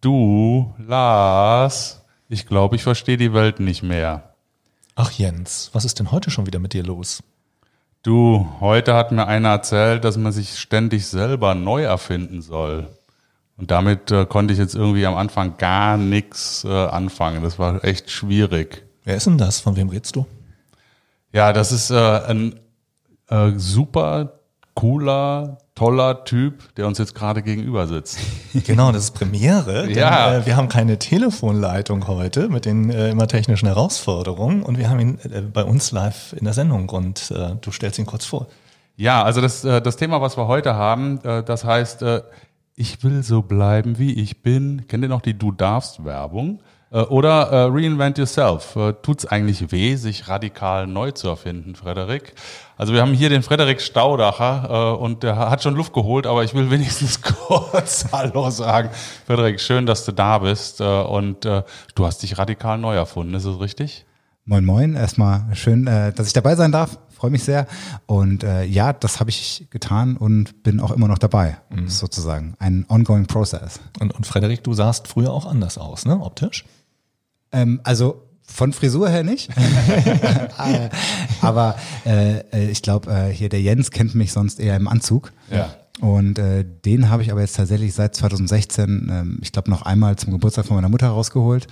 Du, Lars, ich glaube, ich verstehe die Welt nicht mehr. Ach Jens, was ist denn heute schon wieder mit dir los? Du, heute hat mir einer erzählt, dass man sich ständig selber neu erfinden soll. Und damit äh, konnte ich jetzt irgendwie am Anfang gar nichts äh, anfangen. Das war echt schwierig. Wer ist denn das? Von wem redest du? Ja, das ist äh, ein äh, super cooler, toller Typ, der uns jetzt gerade gegenüber sitzt. Genau, das ist Premiere. Denn, Ja. äh, wir haben keine Telefonleitung heute mit den äh, immer technischen Herausforderungen und wir haben ihn äh, bei uns live in der Sendung und äh, du stellst ihn kurz vor. Ja, also das, äh, das Thema, was wir heute haben, äh, das heißt, ich will so bleiben, wie ich bin. Kennt ihr noch die Du darfst Werbung? Äh, Oder äh, Reinvent Yourself. Äh, Tut's eigentlich weh, sich radikal neu zu erfinden, Frederik? Also wir haben hier den Frederik Staudacher äh, und der hat schon Luft geholt, aber ich will wenigstens kurz Hallo sagen. Frederik, schön, dass du da bist äh, und äh, du hast dich radikal neu erfunden, ist es richtig? Moin Moin, erstmal schön, äh, dass ich dabei sein darf. Freue mich sehr. Und äh, ja, das habe ich getan und bin auch immer noch dabei, sozusagen. Ein ongoing process. Und, und Frederik, du sahst früher auch anders aus, ne, optisch? Ähm, also von Frisur her nicht. Aber äh, äh, ich glaube, äh, hier der Jens kennt mich sonst eher im Anzug. Ja. Und äh, den habe ich aber jetzt tatsächlich seit 2016, ähm, ich glaube, noch einmal zum Geburtstag von meiner Mutter rausgeholt.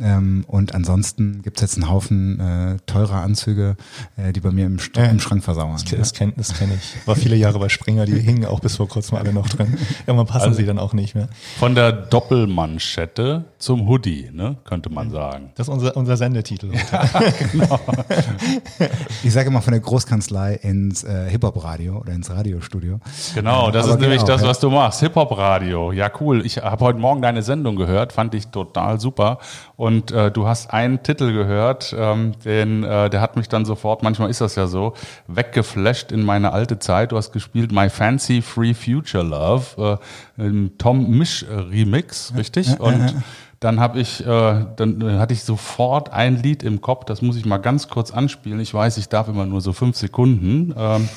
Ähm, und ansonsten gibt's jetzt einen Haufen äh, teurer Anzüge, äh, die bei mir im, St im Schrank versauern. Das, das kenn das kenn ich. War viele Jahre bei Springer, die hingen auch bis vor kurzem alle noch drin. Irgendwann passen sie dann auch nicht mehr. Von der Doppelmanschette zum Hoodie, ne, könnte man sagen. Das ist unser, unser Sendetitel. heute. Ich sage immer von der Großkanzlei ins äh, Hip-Hop-Radio oder ins Radiostudio. Genau, das Aber ist nämlich genau, das, ja. was du machst. Hip-Hop-Radio. Ja, cool. Ich habe heute Morgen deine Sendung gehört, fand ich total super. Und äh, du hast einen Titel gehört, ähm, den, äh, der hat mich dann sofort, manchmal ist das ja so, weggeflasht in meine alte Zeit. Du hast gespielt My Fancy Free Future Love, äh, Tom Misch Remix, richtig? Und dann habe ich, äh, dann hatte ich sofort ein Lied im Kopf, das muss ich mal ganz kurz anspielen. Ich weiß, ich darf immer nur so fünf Sekunden. Ähm,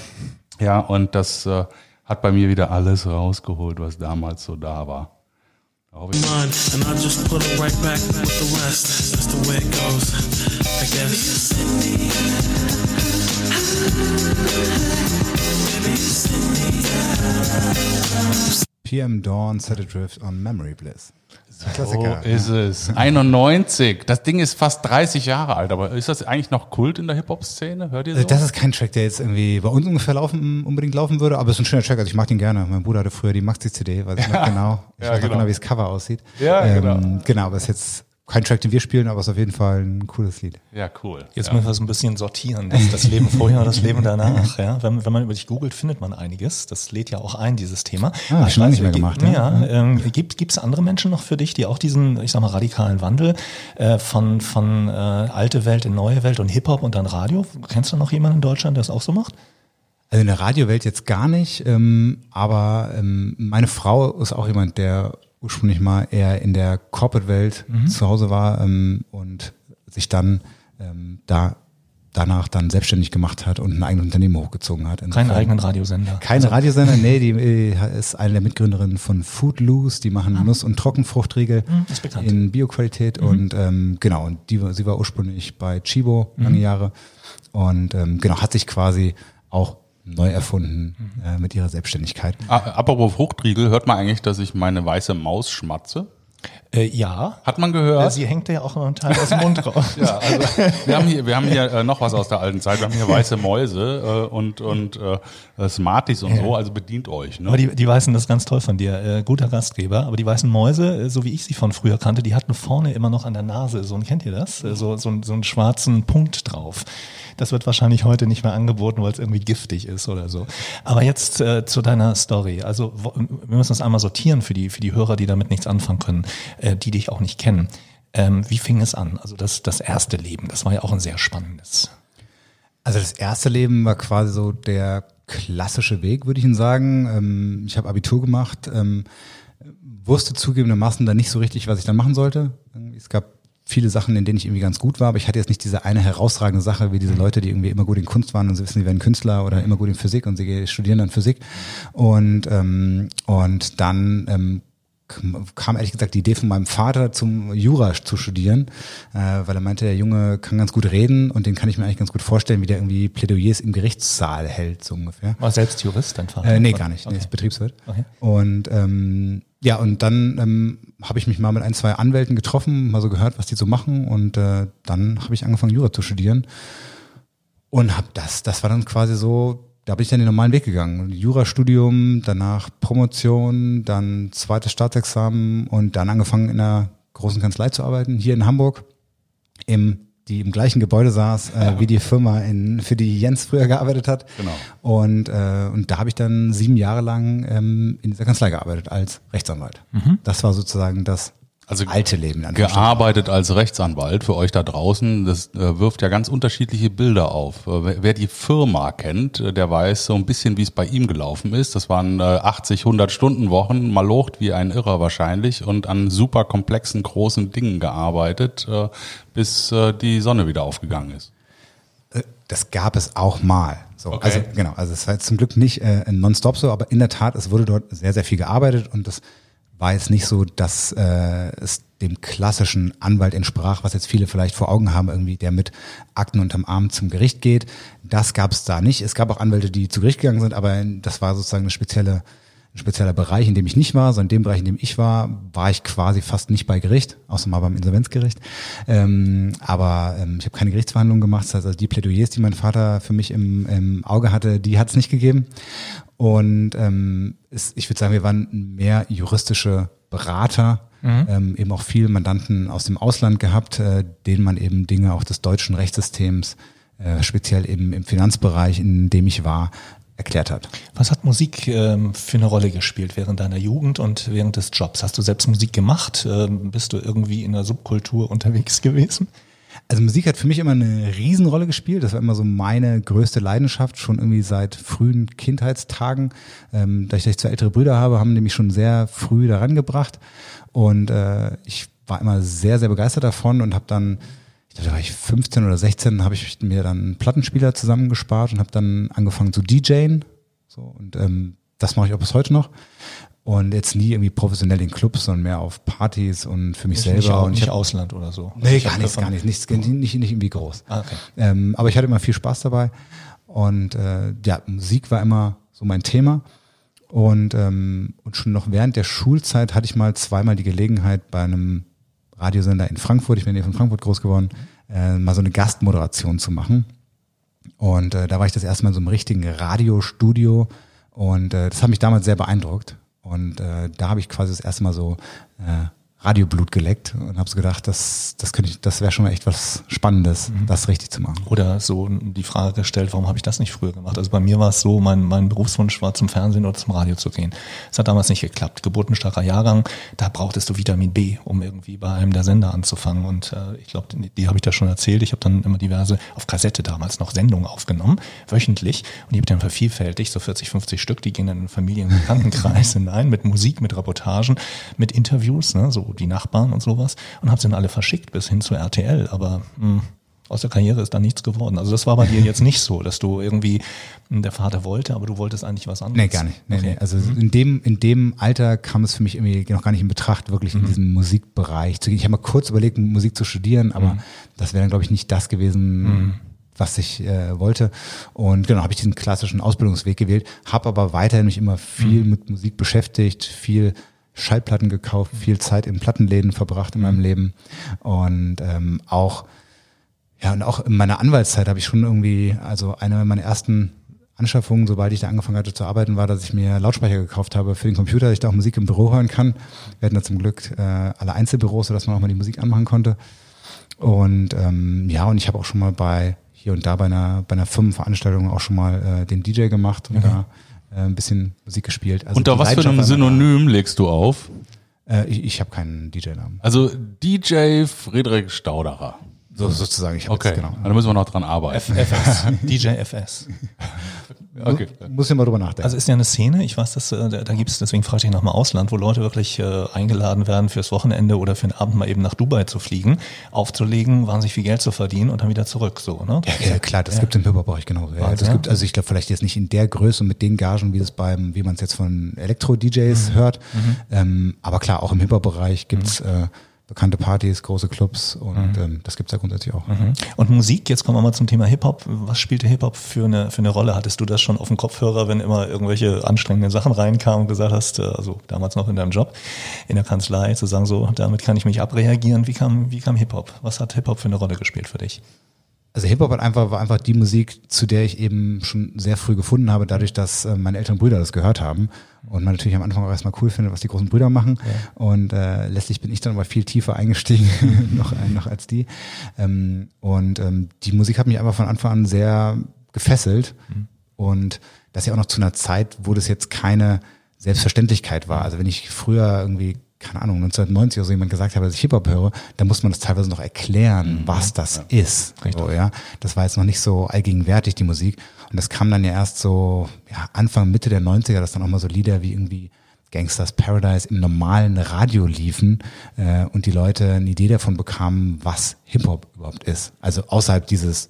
ja, und das äh, hat bei mir wieder alles rausgeholt, was damals so da war. Da hoffe ich- mine, and I just put it right back with the rest. That's the way it goes, I guess. PM Dawn Set Adrift on Memory Bliss. So Klassiker. ist es. 91. Das Ding ist fast 30 Jahre alt, aber ist das eigentlich noch Kult in der Hip-Hop-Szene? Hört ihr so? Äh, Das ist kein Track, der jetzt irgendwie bei uns ungefähr laufen, unbedingt laufen würde, aber es ist ein schöner Track, also ich mag den gerne. Mein Bruder hatte früher die Maxi-CD, weiß ich noch genau. Ich Ja, weiß noch genau. genau, wie das Cover aussieht. Ja, genau. Genau, aber es ist jetzt kein Track, den wir spielen, aber es ist auf jeden Fall ein cooles Lied. ja, cool. Jetzt ja. müssen wir so ein bisschen sortieren. Das, das Leben vorher und das Leben danach. Ja? Wenn, wenn man über dich googelt, findet man einiges. Das lädt ja auch ein, dieses Thema. Ah, Aber schon lange nicht mehr gibt- gemacht, Ja, ja. ähm, gibt es andere Menschen noch für dich, die auch diesen, ich sag mal, radikalen Wandel äh, von, von äh, alte Welt in neue Welt und Hip-Hop und dann Radio? Kennst du noch jemanden in Deutschland, der das auch so macht? Also in der Radiowelt jetzt gar nicht, ähm, aber ähm, meine Frau ist auch jemand, der ursprünglich mal eher in der Corporate-Welt Mhm. zu Hause war ähm, und sich dann ähm, da danach dann selbstständig gemacht hat und ein eigenes Unternehmen hochgezogen hat. Keinen eigenen Radiosender. Keine Radiosender, nee, die ist eine der Mitgründerinnen von Foodloose, die machen Nuss- und Trockenfruchtriegel Ah. Hm. Mhm. in Bioqualität und ähm, genau, und die, sie war ursprünglich bei Chibo Mhm. lange Jahre und ähm, genau, hat sich quasi auch neu erfunden äh, mit ihrer Selbstständigkeit. Ah, apropos Fruchtriegel, hört man eigentlich, dass ich meine weiße Maus schmatze? Äh, ja. Hat man gehört? Sie hängt ja auch noch einen Teil aus dem Mund raus. Ja, also wir haben hier, wir haben hier äh, noch was aus der alten Zeit. Wir haben hier weiße Mäuse äh, und und äh, Smarties und so. Also bedient euch. Ne? Aber die, die Weißen, das ist ganz toll von dir, äh, guter Gastgeber. Aber die weißen Mäuse, äh, so wie ich sie von früher kannte, die hatten vorne immer noch an der Nase, so ein, kennt ihr das? Äh, so, so, so einen schwarzen Punkt drauf. Das wird wahrscheinlich heute nicht mehr angeboten, weil es irgendwie giftig ist oder so. Aber jetzt äh, zu deiner Story. Also wir müssen das einmal sortieren für die, für die Hörer, die damit nichts anfangen können, äh, die dich auch nicht kennen. Ähm, wie fing es an? Also das, das erste Leben, das war ja auch ein sehr spannendes. Also das erste Leben war quasi so der klassische Weg, würde ich Ihnen sagen. Ähm, ich habe Abitur gemacht, ähm, wusste zugegebenermaßen dann nicht so richtig, was ich dann machen sollte. Es gab viele Sachen, in denen ich irgendwie ganz gut war, aber ich hatte jetzt nicht diese eine herausragende Sache wie diese Leute, die irgendwie immer gut in Kunst waren und sie wissen, sie werden Künstler oder immer gut in Physik und sie studieren dann Physik. Und, ähm, und dann ähm, kam ehrlich gesagt die Idee von meinem Vater zum Jura zu studieren, äh, weil er meinte, der Junge kann ganz gut reden und den kann ich mir eigentlich ganz gut vorstellen, wie der irgendwie Plädoyers im Gerichtssaal hält, so ungefähr. War selbst Jurist, dein Vater? Äh, nee, gar nicht. Nee, Okay. ist Betriebswirt. Okay. Und ähm, ja, und dann ähm, habe ich mich mal mit ein, zwei Anwälten getroffen, mal so gehört, was die so machen. Und äh, dann habe ich angefangen, Jura zu studieren. Und hab das, das war dann quasi so, da bin ich dann den normalen Weg gegangen. Jurastudium, danach Promotion, dann zweites Staatsexamen und dann angefangen in einer großen Kanzlei zu arbeiten, hier in Hamburg, im, die im gleichen Gebäude saß, äh, wie die Firma, in, für die Jens früher gearbeitet hat. Genau. Und, äh, und da habe ich dann sieben Jahre lang ähm, in dieser Kanzlei gearbeitet als Rechtsanwalt. Das war sozusagen das Also alte Leben. gearbeitet als Rechtsanwalt für euch da draußen. Das äh, wirft ja ganz unterschiedliche Bilder auf. Äh, wer, die Firma kennt, äh, der weiß so ein bisschen, wie es bei ihm gelaufen ist. Das waren äh, 80, 100 Stunden Wochen, malocht wie ein Irrer wahrscheinlich und an super komplexen, großen Dingen gearbeitet, bis die Sonne wieder aufgegangen ist. Das gab es auch mal. So, Okay. Also genau, also es war jetzt zum Glück nicht äh, nonstop so, aber in der Tat, es wurde dort sehr, sehr viel gearbeitet und das war jetzt nicht so, dass äh, es dem klassischen Anwalt entsprach, was jetzt viele vielleicht vor Augen haben, irgendwie, der mit Akten unterm Arm zum Gericht geht. Das gab es da nicht. Es gab auch Anwälte, die zu Gericht gegangen sind, aber das war sozusagen eine spezielle ein spezieller Bereich, in dem ich nicht war, sondern in dem Bereich, in dem ich war, war ich quasi fast nicht bei Gericht, außer mal beim Insolvenzgericht. Ähm, aber ähm, ich habe keine Gerichtsverhandlungen gemacht. Das heißt, also die Plädoyers, die mein Vater für mich im, im Auge hatte, die hat es nicht gegeben. Und ähm, es, ich würde sagen, wir waren mehr juristische Berater, ähm, eben auch viele Mandanten aus dem Ausland gehabt, äh, denen man eben Dinge auch des deutschen Rechtssystems, äh, speziell eben im Finanzbereich, in dem ich war, erklärt hat. Was hat Musik ähm, für eine Rolle gespielt während deiner Jugend und während des Jobs? Hast du selbst Musik gemacht? Ähm, bist du irgendwie in der Subkultur unterwegs gewesen? Also Musik hat für mich immer eine Riesenrolle gespielt. Das war immer so meine größte Leidenschaft, schon irgendwie seit frühen Kindheitstagen. Ähm, da ich, ich zwei ältere Brüder habe, haben die mich schon sehr früh daran gebracht. Und äh, ich war immer sehr, sehr begeistert davon und habe dann, da war ich 15 oder 16, habe ich mir dann einen Plattenspieler zusammengespart und habe dann angefangen zu DJen. So, und ähm, das mache ich auch bis heute noch. Und jetzt nie irgendwie professionell in Clubs, sondern mehr auf Partys und für mich selber. Nicht, und ich nicht hab- Ausland oder so. Nee, Ich gar nichts, gar nichts, nichts, nicht, nicht, nicht irgendwie groß. Ah, okay. Ähm, aber ich hatte immer viel Spaß dabei und äh, ja, Musik war immer so mein Thema. Und, ähm, und schon noch während der Schulzeit hatte ich mal zweimal die Gelegenheit bei einem Radiosender in Frankfurt, ich bin hier von Frankfurt groß geworden, äh, mal so eine Gastmoderation zu machen. Und äh, da war ich das erste Mal in so einem richtigen Radiostudio und äh, das hat mich damals sehr beeindruckt. Und äh, da habe ich quasi das erste Mal so äh, Radioblut geleckt und habe so gedacht, das, das könnte ich, das wäre schon mal echt was Spannendes, das richtig zu machen. Oder so die Frage gestellt, warum habe ich das nicht früher gemacht? Also bei mir war es so, mein, mein Berufswunsch war zum Fernsehen oder zum Radio zu gehen. Es hat damals nicht geklappt. Geburtenstarker Jahrgang, da brauchtest du Vitamin B, um irgendwie bei einem der Sender anzufangen. Und äh, ich glaube, die, die habe ich da schon erzählt. Ich habe dann immer diverse, auf Kassette damals noch Sendungen aufgenommen, wöchentlich. Und die habe ich dann vervielfältigt, so 40, 50 Stück, die gehen in den Familien- und Bekanntenkreis hinein, mit Musik, mit Reportagen, mit Interviews, ne, so die Nachbarn und sowas. Und habe sie dann alle verschickt bis hin zu RTL. Aber mh, aus der Karriere ist da nichts geworden. Also das war bei dir jetzt nicht so, dass du irgendwie mh, der Vater wollte, aber du wolltest eigentlich was anderes. Nee, gar nicht. Nee, Okay. nee. Also in dem, in dem Alter kam es für mich irgendwie noch gar nicht in Betracht, wirklich in diesem Musikbereich zu gehen. Ich habe mal kurz überlegt, Musik zu studieren, aber das wäre dann, glaube ich, nicht das gewesen, was ich äh, wollte. Und genau, habe ich diesen klassischen Ausbildungsweg gewählt, habe aber weiterhin mich immer viel mit Musik beschäftigt, viel Schallplatten gekauft, viel Zeit in Plattenläden verbracht in meinem Leben und ähm, auch ja, und auch in meiner Anwaltszeit habe ich schon irgendwie, also eine meiner ersten Anschaffungen, sobald ich da angefangen hatte zu arbeiten, war, dass ich mir Lautsprecher gekauft habe für den Computer, dass ich da auch Musik im Büro hören kann. Wir hatten da zum Glück äh, alle Einzelbüros, sodass man auch mal die Musik anmachen konnte. Und ähm, ja, und ich habe auch schon mal bei hier und da bei einer, bei einer Firmenveranstaltung auch schon mal äh, den DJ gemacht und da äh, ein bisschen Musik gespielt. Also Unter was für einem Synonym legst du auf? Äh, ich ich habe keinen DJ-Namen. Also DJ Friedrich Stauderer. So sozusagen. Ich Okay, jetzt, genau. da müssen wir noch dran arbeiten. FS, DJ FS. Okay. Muss ich mal drüber nachdenken. Also ist ja eine Szene, ich weiß, dass äh, da, da gibt es, deswegen frage ich nochmal Ausland, wo Leute wirklich äh, eingeladen werden fürs Wochenende oder für den Abend mal eben nach Dubai zu fliegen, aufzulegen, wahnsinnig viel Geld zu verdienen und dann wieder zurück. So, ne? Ja, ja, klar, das gibt es im Hip-Hop-Bereich genauso. Ja, das ja. gibt, also ich glaube vielleicht jetzt nicht in der Größe und mit den Gagen, wie das beim, wie man es jetzt von Elektro-DJs hört. Ähm, aber klar, auch im Hip-Hop-Bereich gibt's äh, bekannte Partys, große Clubs und ähm, das gibt's ja grundsätzlich auch. Mhm. Und Musik, jetzt kommen wir mal zum Thema Hip-Hop. Was spielte Hip-Hop für eine, für eine Rolle? Hattest du das schon auf dem Kopfhörer, wenn immer irgendwelche anstrengenden Sachen reinkamen und gesagt hast, äh, also damals noch in deinem Job, in der Kanzlei, zu sagen, so, damit kann ich mich abreagieren. Wie kam, wie kam Hip-Hop? Was hat Hip-Hop für eine Rolle gespielt für dich? Also Hip-Hop hat einfach, war einfach die Musik, zu der ich eben schon sehr früh gefunden habe, dadurch, dass äh, meine älteren Brüder das gehört haben. Und man natürlich am Anfang auch erstmal cool findet, was die großen Brüder machen. Und äh, letztlich bin ich dann aber viel tiefer eingestiegen noch, äh, noch als die. Ähm, und ähm, die Musik hat mich einfach von Anfang an sehr gefesselt. Und das ja auch noch zu einer Zeit, wo das jetzt keine Selbstverständlichkeit war. Also wenn ich früher irgendwie keine Ahnung, 1990 oder so jemand gesagt habe, dass ich Hip-Hop höre, dann muss man das teilweise noch erklären, was das ist. So, ja. Das war jetzt noch nicht so allgegenwärtig, die Musik. Und das kam dann ja erst so, ja, Anfang, Mitte der 90er, dass dann auch mal so Lieder wie irgendwie Gangsters Paradise im normalen Radio liefen äh, und die Leute eine Idee davon bekamen, was Hip-Hop überhaupt ist. Also außerhalb dieses,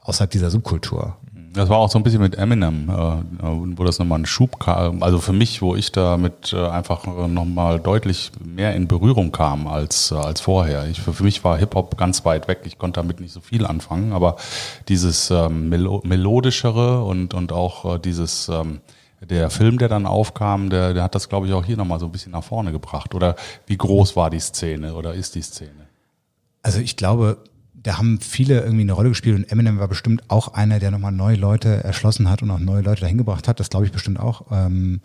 außerhalb dieser Subkultur. Das war auch so ein bisschen mit Eminem, äh, wo das nochmal ein Schub kam. Also für mich, wo ich damit äh, einfach äh, nochmal deutlich mehr in Berührung kam als, als vorher. Ich, für, mich war Hip-Hop ganz weit weg. Ich konnte damit nicht so viel anfangen, aber dieses ähm, Melo melodischere und, und auch dieses, ähm, der Film, der dann aufkam, der, der hat das, glaube ich, auch hier nochmal so ein bisschen nach vorne gebracht. Oder wie groß war die Szene oder ist die Szene? Also ich glaube, da haben viele irgendwie eine Rolle gespielt und Eminem war bestimmt auch einer, der nochmal neue Leute erschlossen hat und auch neue Leute dahin gebracht hat. Das glaube ich bestimmt auch. Ähm,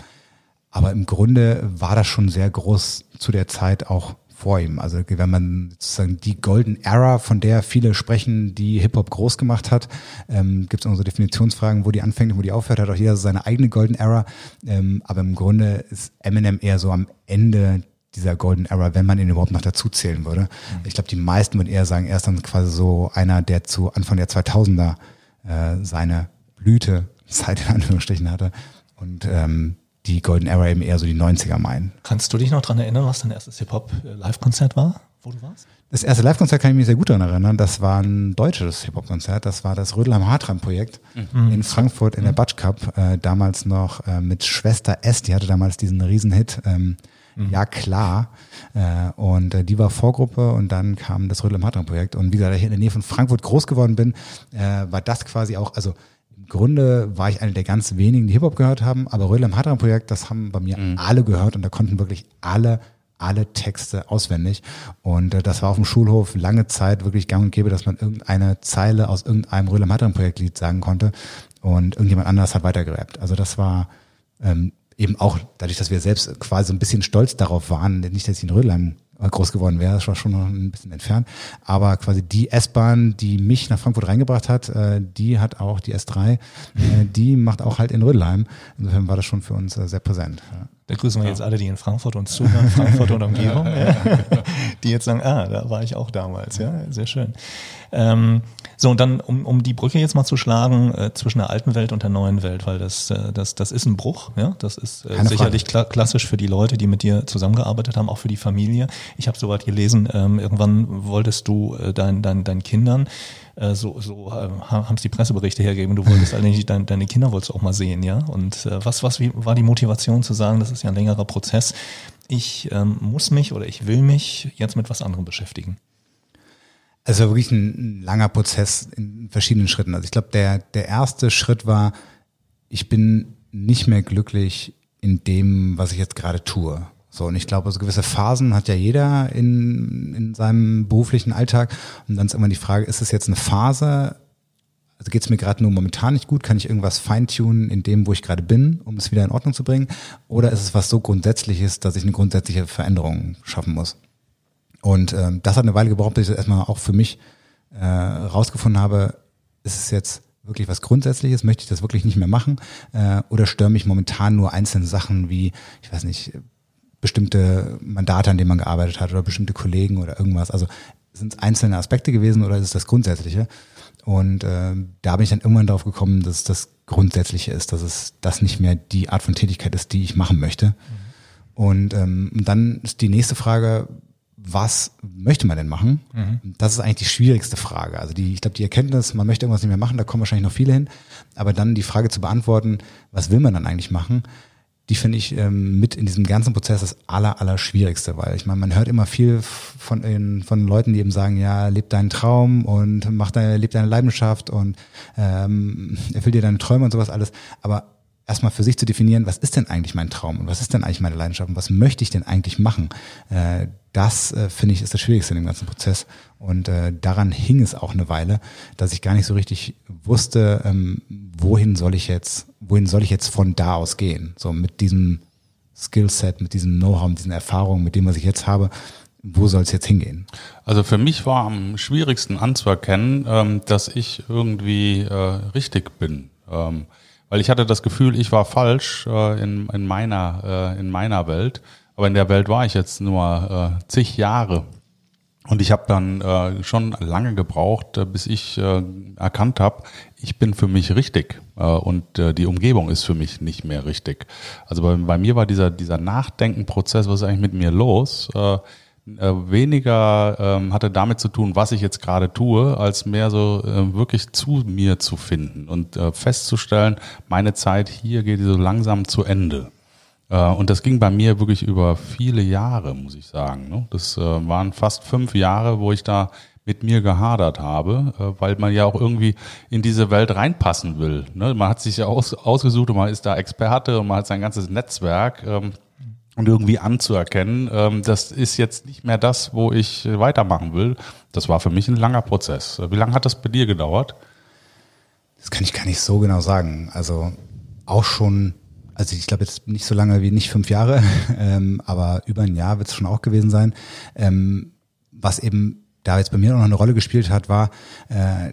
aber im Grunde war das schon sehr groß zu der Zeit auch vor ihm. Also wenn man sozusagen die Golden Era, von der viele sprechen, die Hip-Hop groß gemacht hat, ähm, gibt es unsere Definitionsfragen, wo die anfängt und wo die aufhört, hat auch jeder so seine eigene Golden Era. Ähm, aber im Grunde ist Eminem eher so am Ende dieser Golden Era, wenn man ihn überhaupt noch dazu zählen würde. Ich glaube, die meisten würden eher sagen, er ist dann quasi so einer, der zu Anfang der 2000er äh, seine Blüte, Zeit in Anführungsstrichen hatte und ähm, die Golden Era eben eher so die 90er meinen. Kannst du dich noch dran erinnern, was dein erstes Hip-Hop-Live-Konzert war, wo du warst? Das erste Live-Konzert kann ich mich sehr gut daran erinnern. Das war ein deutsches Hip-Hop-Konzert. Das war das Rödelheim Hartreim-Projekt in Frankfurt in der Batsch Cup. Äh, damals noch äh, mit Schwester S. Die hatte damals diesen Riesenhit. Ähm, Ja, klar. Äh, und äh, die war Vorgruppe und dann kam das Rödelheim Hartreim-Projekt. Und wie gesagt, da ich in der Nähe von Frankfurt groß geworden bin, äh, war das quasi auch, also im Grunde war ich einer der ganz wenigen, die Hip-Hop gehört haben, aber Rödelheim Hartreim Projekt, das haben bei mir alle gehört und da konnten wirklich alle alle Texte auswendig. Und äh, das war auf dem Schulhof lange Zeit wirklich gang und gäbe, dass man irgendeine Zeile aus irgendeinem Rödelheim Hartreim Projektlied sagen konnte und irgendjemand anders hat weitergerappt. Also das war ähm, eben auch dadurch, dass wir selbst quasi so ein bisschen stolz darauf waren, nicht, dass ich in Rödelheim groß geworden wäre, das war schon noch ein bisschen entfernt, aber quasi die S-Bahn, die mich nach Frankfurt reingebracht hat, äh, die hat auch die S3, äh, die macht auch halt in Rödelheim. Insofern war das schon für uns äh, sehr präsent. Ja. Da grüßen wir jetzt alle, die in Frankfurt uns zuhören, Frankfurt und Umgebung, ja. die jetzt sagen, ah, da war ich auch damals, ja, sehr schön. Ähm, so, und dann, um, um die Brücke jetzt mal zu schlagen äh, zwischen der alten Welt und der neuen Welt, weil das, äh, das, das ist ein Bruch, ja, das ist äh, sicherlich kla klassisch für die Leute, die mit dir zusammengearbeitet haben, auch für die Familie. Ich habe soweit gelesen, ähm, irgendwann wolltest du äh, dein, dein, deinen Kindern äh, so, so äh, haben es die Presseberichte hergegeben. Du wolltest eigentlich dein, deine Kinder wolltest du auch mal sehen, ja. Und äh, was, was wie, war die Motivation zu sagen, das ist ja ein längerer Prozess. Ich ähm, muss mich oder ich will mich jetzt mit was anderem beschäftigen. Es war wirklich ein, ein langer Prozess in verschiedenen Schritten. Also ich glaube, der, der erste Schritt war, ich bin nicht mehr glücklich in dem, was ich jetzt gerade tue. So, und ich glaube, so gewisse Phasen hat ja jeder in, in seinem beruflichen Alltag. Und dann ist immer die Frage, ist es jetzt eine Phase, also geht es mir gerade nur momentan nicht gut, kann ich irgendwas feintunen in dem, wo ich gerade bin, um es wieder in Ordnung zu bringen? Oder ist es was so Grundsätzliches, dass ich eine grundsätzliche Veränderung schaffen muss? Und ähm, das hat eine Weile gebraucht, bis ich das erstmal auch für mich äh, rausgefunden habe, ist es jetzt wirklich was Grundsätzliches, möchte ich das wirklich nicht mehr machen äh, oder stören mich momentan nur einzelne Sachen wie, ich weiß nicht, bestimmte Mandate, an denen man gearbeitet hat oder bestimmte Kollegen oder irgendwas. Also sind es einzelne Aspekte gewesen oder ist es das Grundsätzliche? Und äh, da bin ich dann irgendwann darauf gekommen, dass das Grundsätzliche ist, dass es das nicht mehr die Art von Tätigkeit ist, die ich machen möchte. Und ähm, dann ist die nächste Frage, was möchte man denn machen? Das ist eigentlich die schwierigste Frage. Also die, ich glaube, die Erkenntnis, man möchte irgendwas nicht mehr machen, da kommen wahrscheinlich noch viele hin. Aber dann die Frage zu beantworten, was will man dann eigentlich machen? Die finde ich ähm, mit in diesem ganzen Prozess das aller, aller schwierigste, weil ich meine, man hört immer viel von, den- von Leuten, die eben sagen, ja, leb deinen Traum und mach deine, leb deine Leidenschaft und ähm, erfüll dir deine Träume und sowas alles. Aber erstmal für sich zu definieren, was ist denn eigentlich mein Traum und was ist denn eigentlich meine Leidenschaft und was möchte ich denn eigentlich machen, äh, das äh, finde ich ist das Schwierigste in dem ganzen Prozess. Und äh, daran hing es auch eine Weile, dass ich gar nicht so richtig wusste, ähm, wohin soll ich jetzt, wohin soll ich jetzt von da aus gehen? So mit diesem Skillset, mit diesem Know-how, mit diesen Erfahrungen, mit dem, was ich jetzt habe, wo soll es jetzt hingehen? Also für mich war am schwierigsten anzuerkennen, ähm, dass ich irgendwie äh, richtig bin. Ähm, weil ich hatte das Gefühl, ich war falsch äh, in, in, meiner, äh, in meiner Welt. Aber in der Welt war ich jetzt nur äh, zig Jahre. Und ich habe dann äh, schon lange gebraucht, äh, bis ich äh, erkannt habe, ich bin für mich richtig äh, und äh, die Umgebung ist für mich nicht mehr richtig. Also bei, bei mir war dieser, dieser Nachdenkenprozess, was ist eigentlich mit mir los, äh, äh, weniger ähm, hatte damit zu tun, was ich jetzt gerade tue, als mehr so äh, wirklich zu mir zu finden und äh, festzustellen, meine Zeit hier geht so langsam zu Ende. Äh, Und das ging bei mir wirklich über viele Jahre, muss ich sagen. ne? Das äh, waren fast fünf Jahre, wo ich da mit mir gehadert habe, äh, weil man ja auch irgendwie in diese Welt reinpassen will. ne? Man hat sich ja aus, ausgesucht und man ist da Experte und man hat sein ganzes Netzwerk. ähm, Und irgendwie anzuerkennen, ähm, das ist jetzt nicht mehr das, wo ich weitermachen will. Das war für mich ein langer Prozess. Wie lange hat das bei dir gedauert? Das kann ich gar nicht so genau sagen. Also auch schon, also ich glaube jetzt nicht so lange wie nicht fünf Jahre, ähm, aber über ein Jahr wird es schon auch gewesen sein. Ähm, was eben da jetzt bei mir noch eine Rolle gespielt hat, war, äh,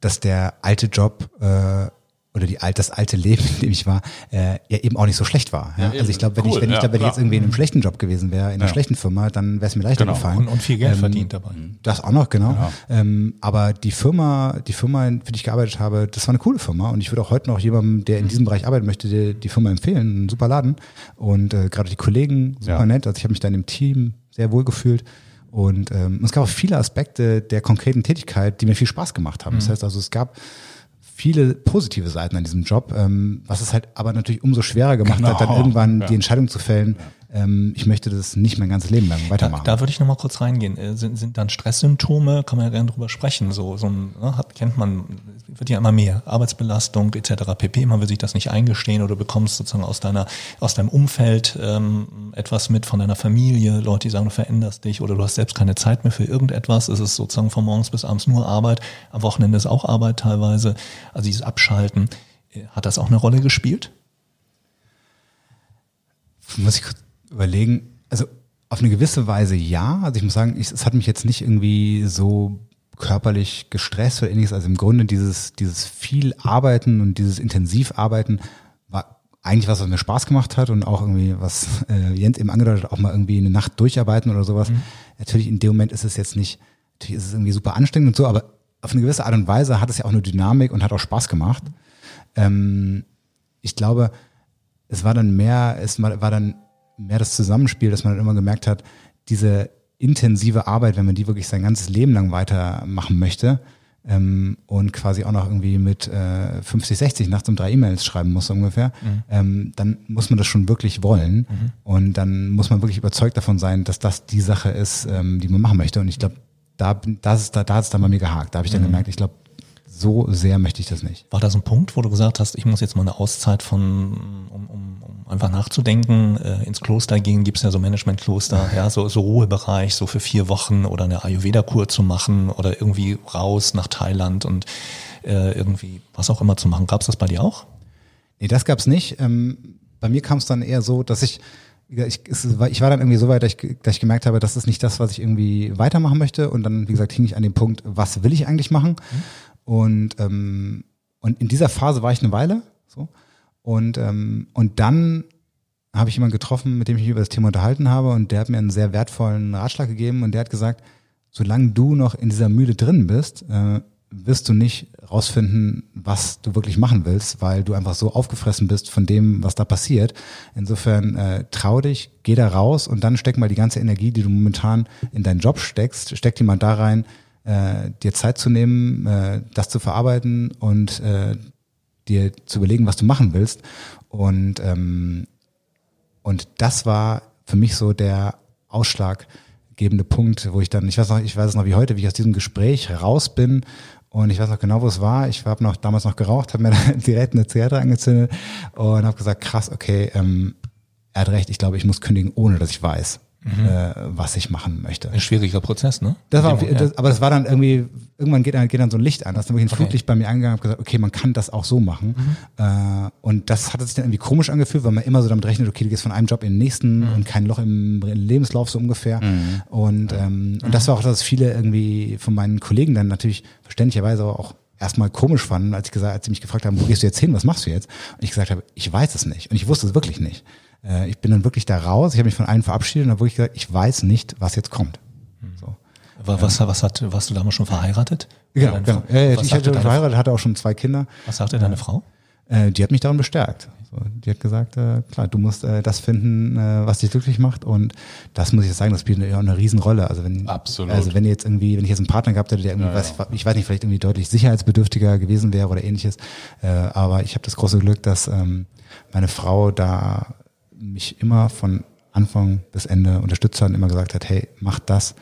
dass der alte Job äh, oder die alt, das alte Leben, in dem ich war, äh, ja eben auch nicht so schlecht war. Ja? eben. also ich glaube, wenn Cool, ich, wenn ich ja, da wenn ich klar. jetzt irgendwie in einem schlechten Job gewesen wäre, in einer Ja. schlechten Firma, dann wäre es mir leichter Genau. gefallen. Und, und viel Geld Ähm, verdient dabei. Das auch noch, genau. Ähm, aber die Firma, die Firma, für die ich gearbeitet habe, das war eine coole Firma und ich würde auch heute noch jemandem, der in diesem Bereich arbeiten möchte, die, die Firma empfehlen. Ein super Laden. Und äh, gerade die Kollegen, super Ja. nett. Also ich habe mich da in dem Team sehr wohl gefühlt. Und ähm, es gab auch viele Aspekte der konkreten Tätigkeit, die mir viel Spaß gemacht haben. Das heißt also, es gab viele positive Seiten an diesem Job, ähm, was es halt aber natürlich umso schwerer gemacht hat, dann Genau. irgendwann Ja. die Entscheidung zu fällen, ähm, ich möchte das nicht mein ganzes Leben lang Da, weitermachen. da würde ich noch mal kurz reingehen. Äh, Sind, sind dann Stresssymptome, kann man ja gerne drüber sprechen. So, so ein, ne, hat, kennt man, wird ja immer mehr. Arbeitsbelastung etc. pp. Man will sich das nicht eingestehen oder bekommst sozusagen aus deiner, aus deinem Umfeld ähm, etwas mit von deiner Familie, Leute, die sagen, du veränderst dich oder du hast selbst keine Zeit mehr für irgendetwas. Es ist sozusagen von morgens bis abends nur Arbeit. Am Wochenende ist auch Arbeit teilweise. Also dieses Abschalten. Äh, Hat das auch eine Rolle gespielt? muss ich kurz überlegen. Also auf eine gewisse Weise ja. Also ich muss sagen, ich, es hat mich jetzt nicht irgendwie so körperlich gestresst oder ähnliches. Also im Grunde dieses, dieses viel Arbeiten und dieses intensiv Arbeiten war eigentlich was, was mir Spaß gemacht hat und auch irgendwie, was äh, Jens eben angedeutet hat, auch mal irgendwie eine Nacht durcharbeiten oder sowas. Natürlich in dem Moment ist es jetzt nicht, natürlich ist es irgendwie super anstrengend und so, aber auf eine gewisse Art und Weise hat es ja auch eine Dynamik und hat auch Spaß gemacht. Ähm, ich glaube, es war dann mehr, es war war dann mehr das Zusammenspiel, dass man dann immer gemerkt hat, diese intensive Arbeit, wenn man die wirklich sein ganzes Leben lang weitermachen möchte ähm, und quasi auch noch irgendwie mit äh, 50, 60 nachts um drei E-Mails schreiben muss ungefähr, ähm, dann muss man das schon wirklich wollen und dann muss man wirklich überzeugt davon sein, dass das die Sache ist, ähm, die man machen möchte. Und ich glaube, da, das ist, da, da hat es dann bei mir gehakt. Da habe ich dann gemerkt, ich glaube, so sehr möchte ich das nicht. War das ein Punkt, wo du gesagt hast, ich muss jetzt mal eine Auszeit von, um, um einfach nachzudenken, äh, ins Kloster gehen, gibt's ja so Managementkloster, ja, so, so Ruhebereich, so für vier Wochen oder eine Ayurveda-Kur zu machen oder irgendwie raus nach Thailand und äh, irgendwie was auch immer zu machen. Gab's das bei dir auch? Nee, das gab's nicht. Ähm, bei mir kam es dann eher so, dass ich, ich, es war, ich war dann irgendwie so weit, dass ich, dass ich gemerkt habe, das ist nicht das, was ich irgendwie weitermachen möchte. Und dann, wie gesagt, hing ich an dem Punkt, was will ich eigentlich machen? Und, ähm, und in dieser Phase war ich eine Weile. So. Und, ähm, und dann habe ich jemanden getroffen, mit dem ich mich über das Thema unterhalten habe. Und der hat mir einen sehr wertvollen Ratschlag gegeben. Und der hat gesagt, solange du noch in dieser Mühle drin bist, äh, wirst du nicht rausfinden, was du wirklich machen willst, weil du einfach so aufgefressen bist von dem, was da passiert. Insofern äh, trau dich, geh da raus und dann steck mal die ganze Energie, die du momentan in deinen Job steckst, steck die mal da rein, äh, dir Zeit zu nehmen, äh, das zu verarbeiten und äh, dir zu überlegen, was du machen willst. Und ähm, und das war für mich so der ausschlaggebende Punkt, wo ich dann, ich weiß noch, ich weiß es noch wie heute, wie ich aus diesem Gespräch raus bin und ich weiß noch genau, wo es war. Ich habe noch damals noch geraucht, habe mir direkt eine Zigarette angezündet und habe gesagt, krass, okay, ähm, er hat recht, ich glaube, ich muss kündigen, ohne dass ich weiß, äh, was ich machen möchte. Ein schwieriger Prozess, ne? Das war, Ja. das, aber das war dann irgendwie, irgendwann geht dann, geht dann so ein Licht an. Das ist dann wirklich ein Okay. Flutlicht bei mir angegangen und gesagt, okay, man kann das auch so machen. Äh, und das hat sich dann irgendwie komisch angefühlt, weil man immer so damit rechnet, okay, du gehst von einem Job in den nächsten und kein Loch im Lebenslauf so ungefähr. Und, ähm, und das war auch, dass viele irgendwie von meinen Kollegen dann natürlich verständlicherweise auch erstmal komisch fanden, als ich gesagt, als sie mich gefragt haben, wo gehst du jetzt hin, was machst du jetzt? Und ich gesagt habe, ich weiß es nicht. Und ich wusste es wirklich nicht. Äh, ich bin dann wirklich da raus, ich habe mich von allen verabschiedet und habe wirklich gesagt, ich weiß nicht, was jetzt kommt. So. Wa- Was, was hat, warst du damals schon verheiratet? Genau, genau. Frau- Ja, ja, ich hatte verheiratet, hatte auch schon zwei Kinder. Was sagte deine Frau? Äh, die hat mich darin bestärkt. So, die hat gesagt, äh, klar, du musst äh, das finden, äh, was dich glücklich macht. Und das muss ich jetzt sagen, das spielt eine, eine Riesenrolle. Also wenn, Absolut. also wenn ihr jetzt irgendwie, wenn ich jetzt einen Partner gehabt hätte, der irgendwie, was, ich weiß nicht, vielleicht irgendwie deutlich sicherheitsbedürftiger gewesen wäre oder ähnliches. Äh, aber ich habe das große Glück, dass ähm, meine Frau da mich immer von Anfang bis Ende unterstützt hat und immer gesagt hat, hey, mach das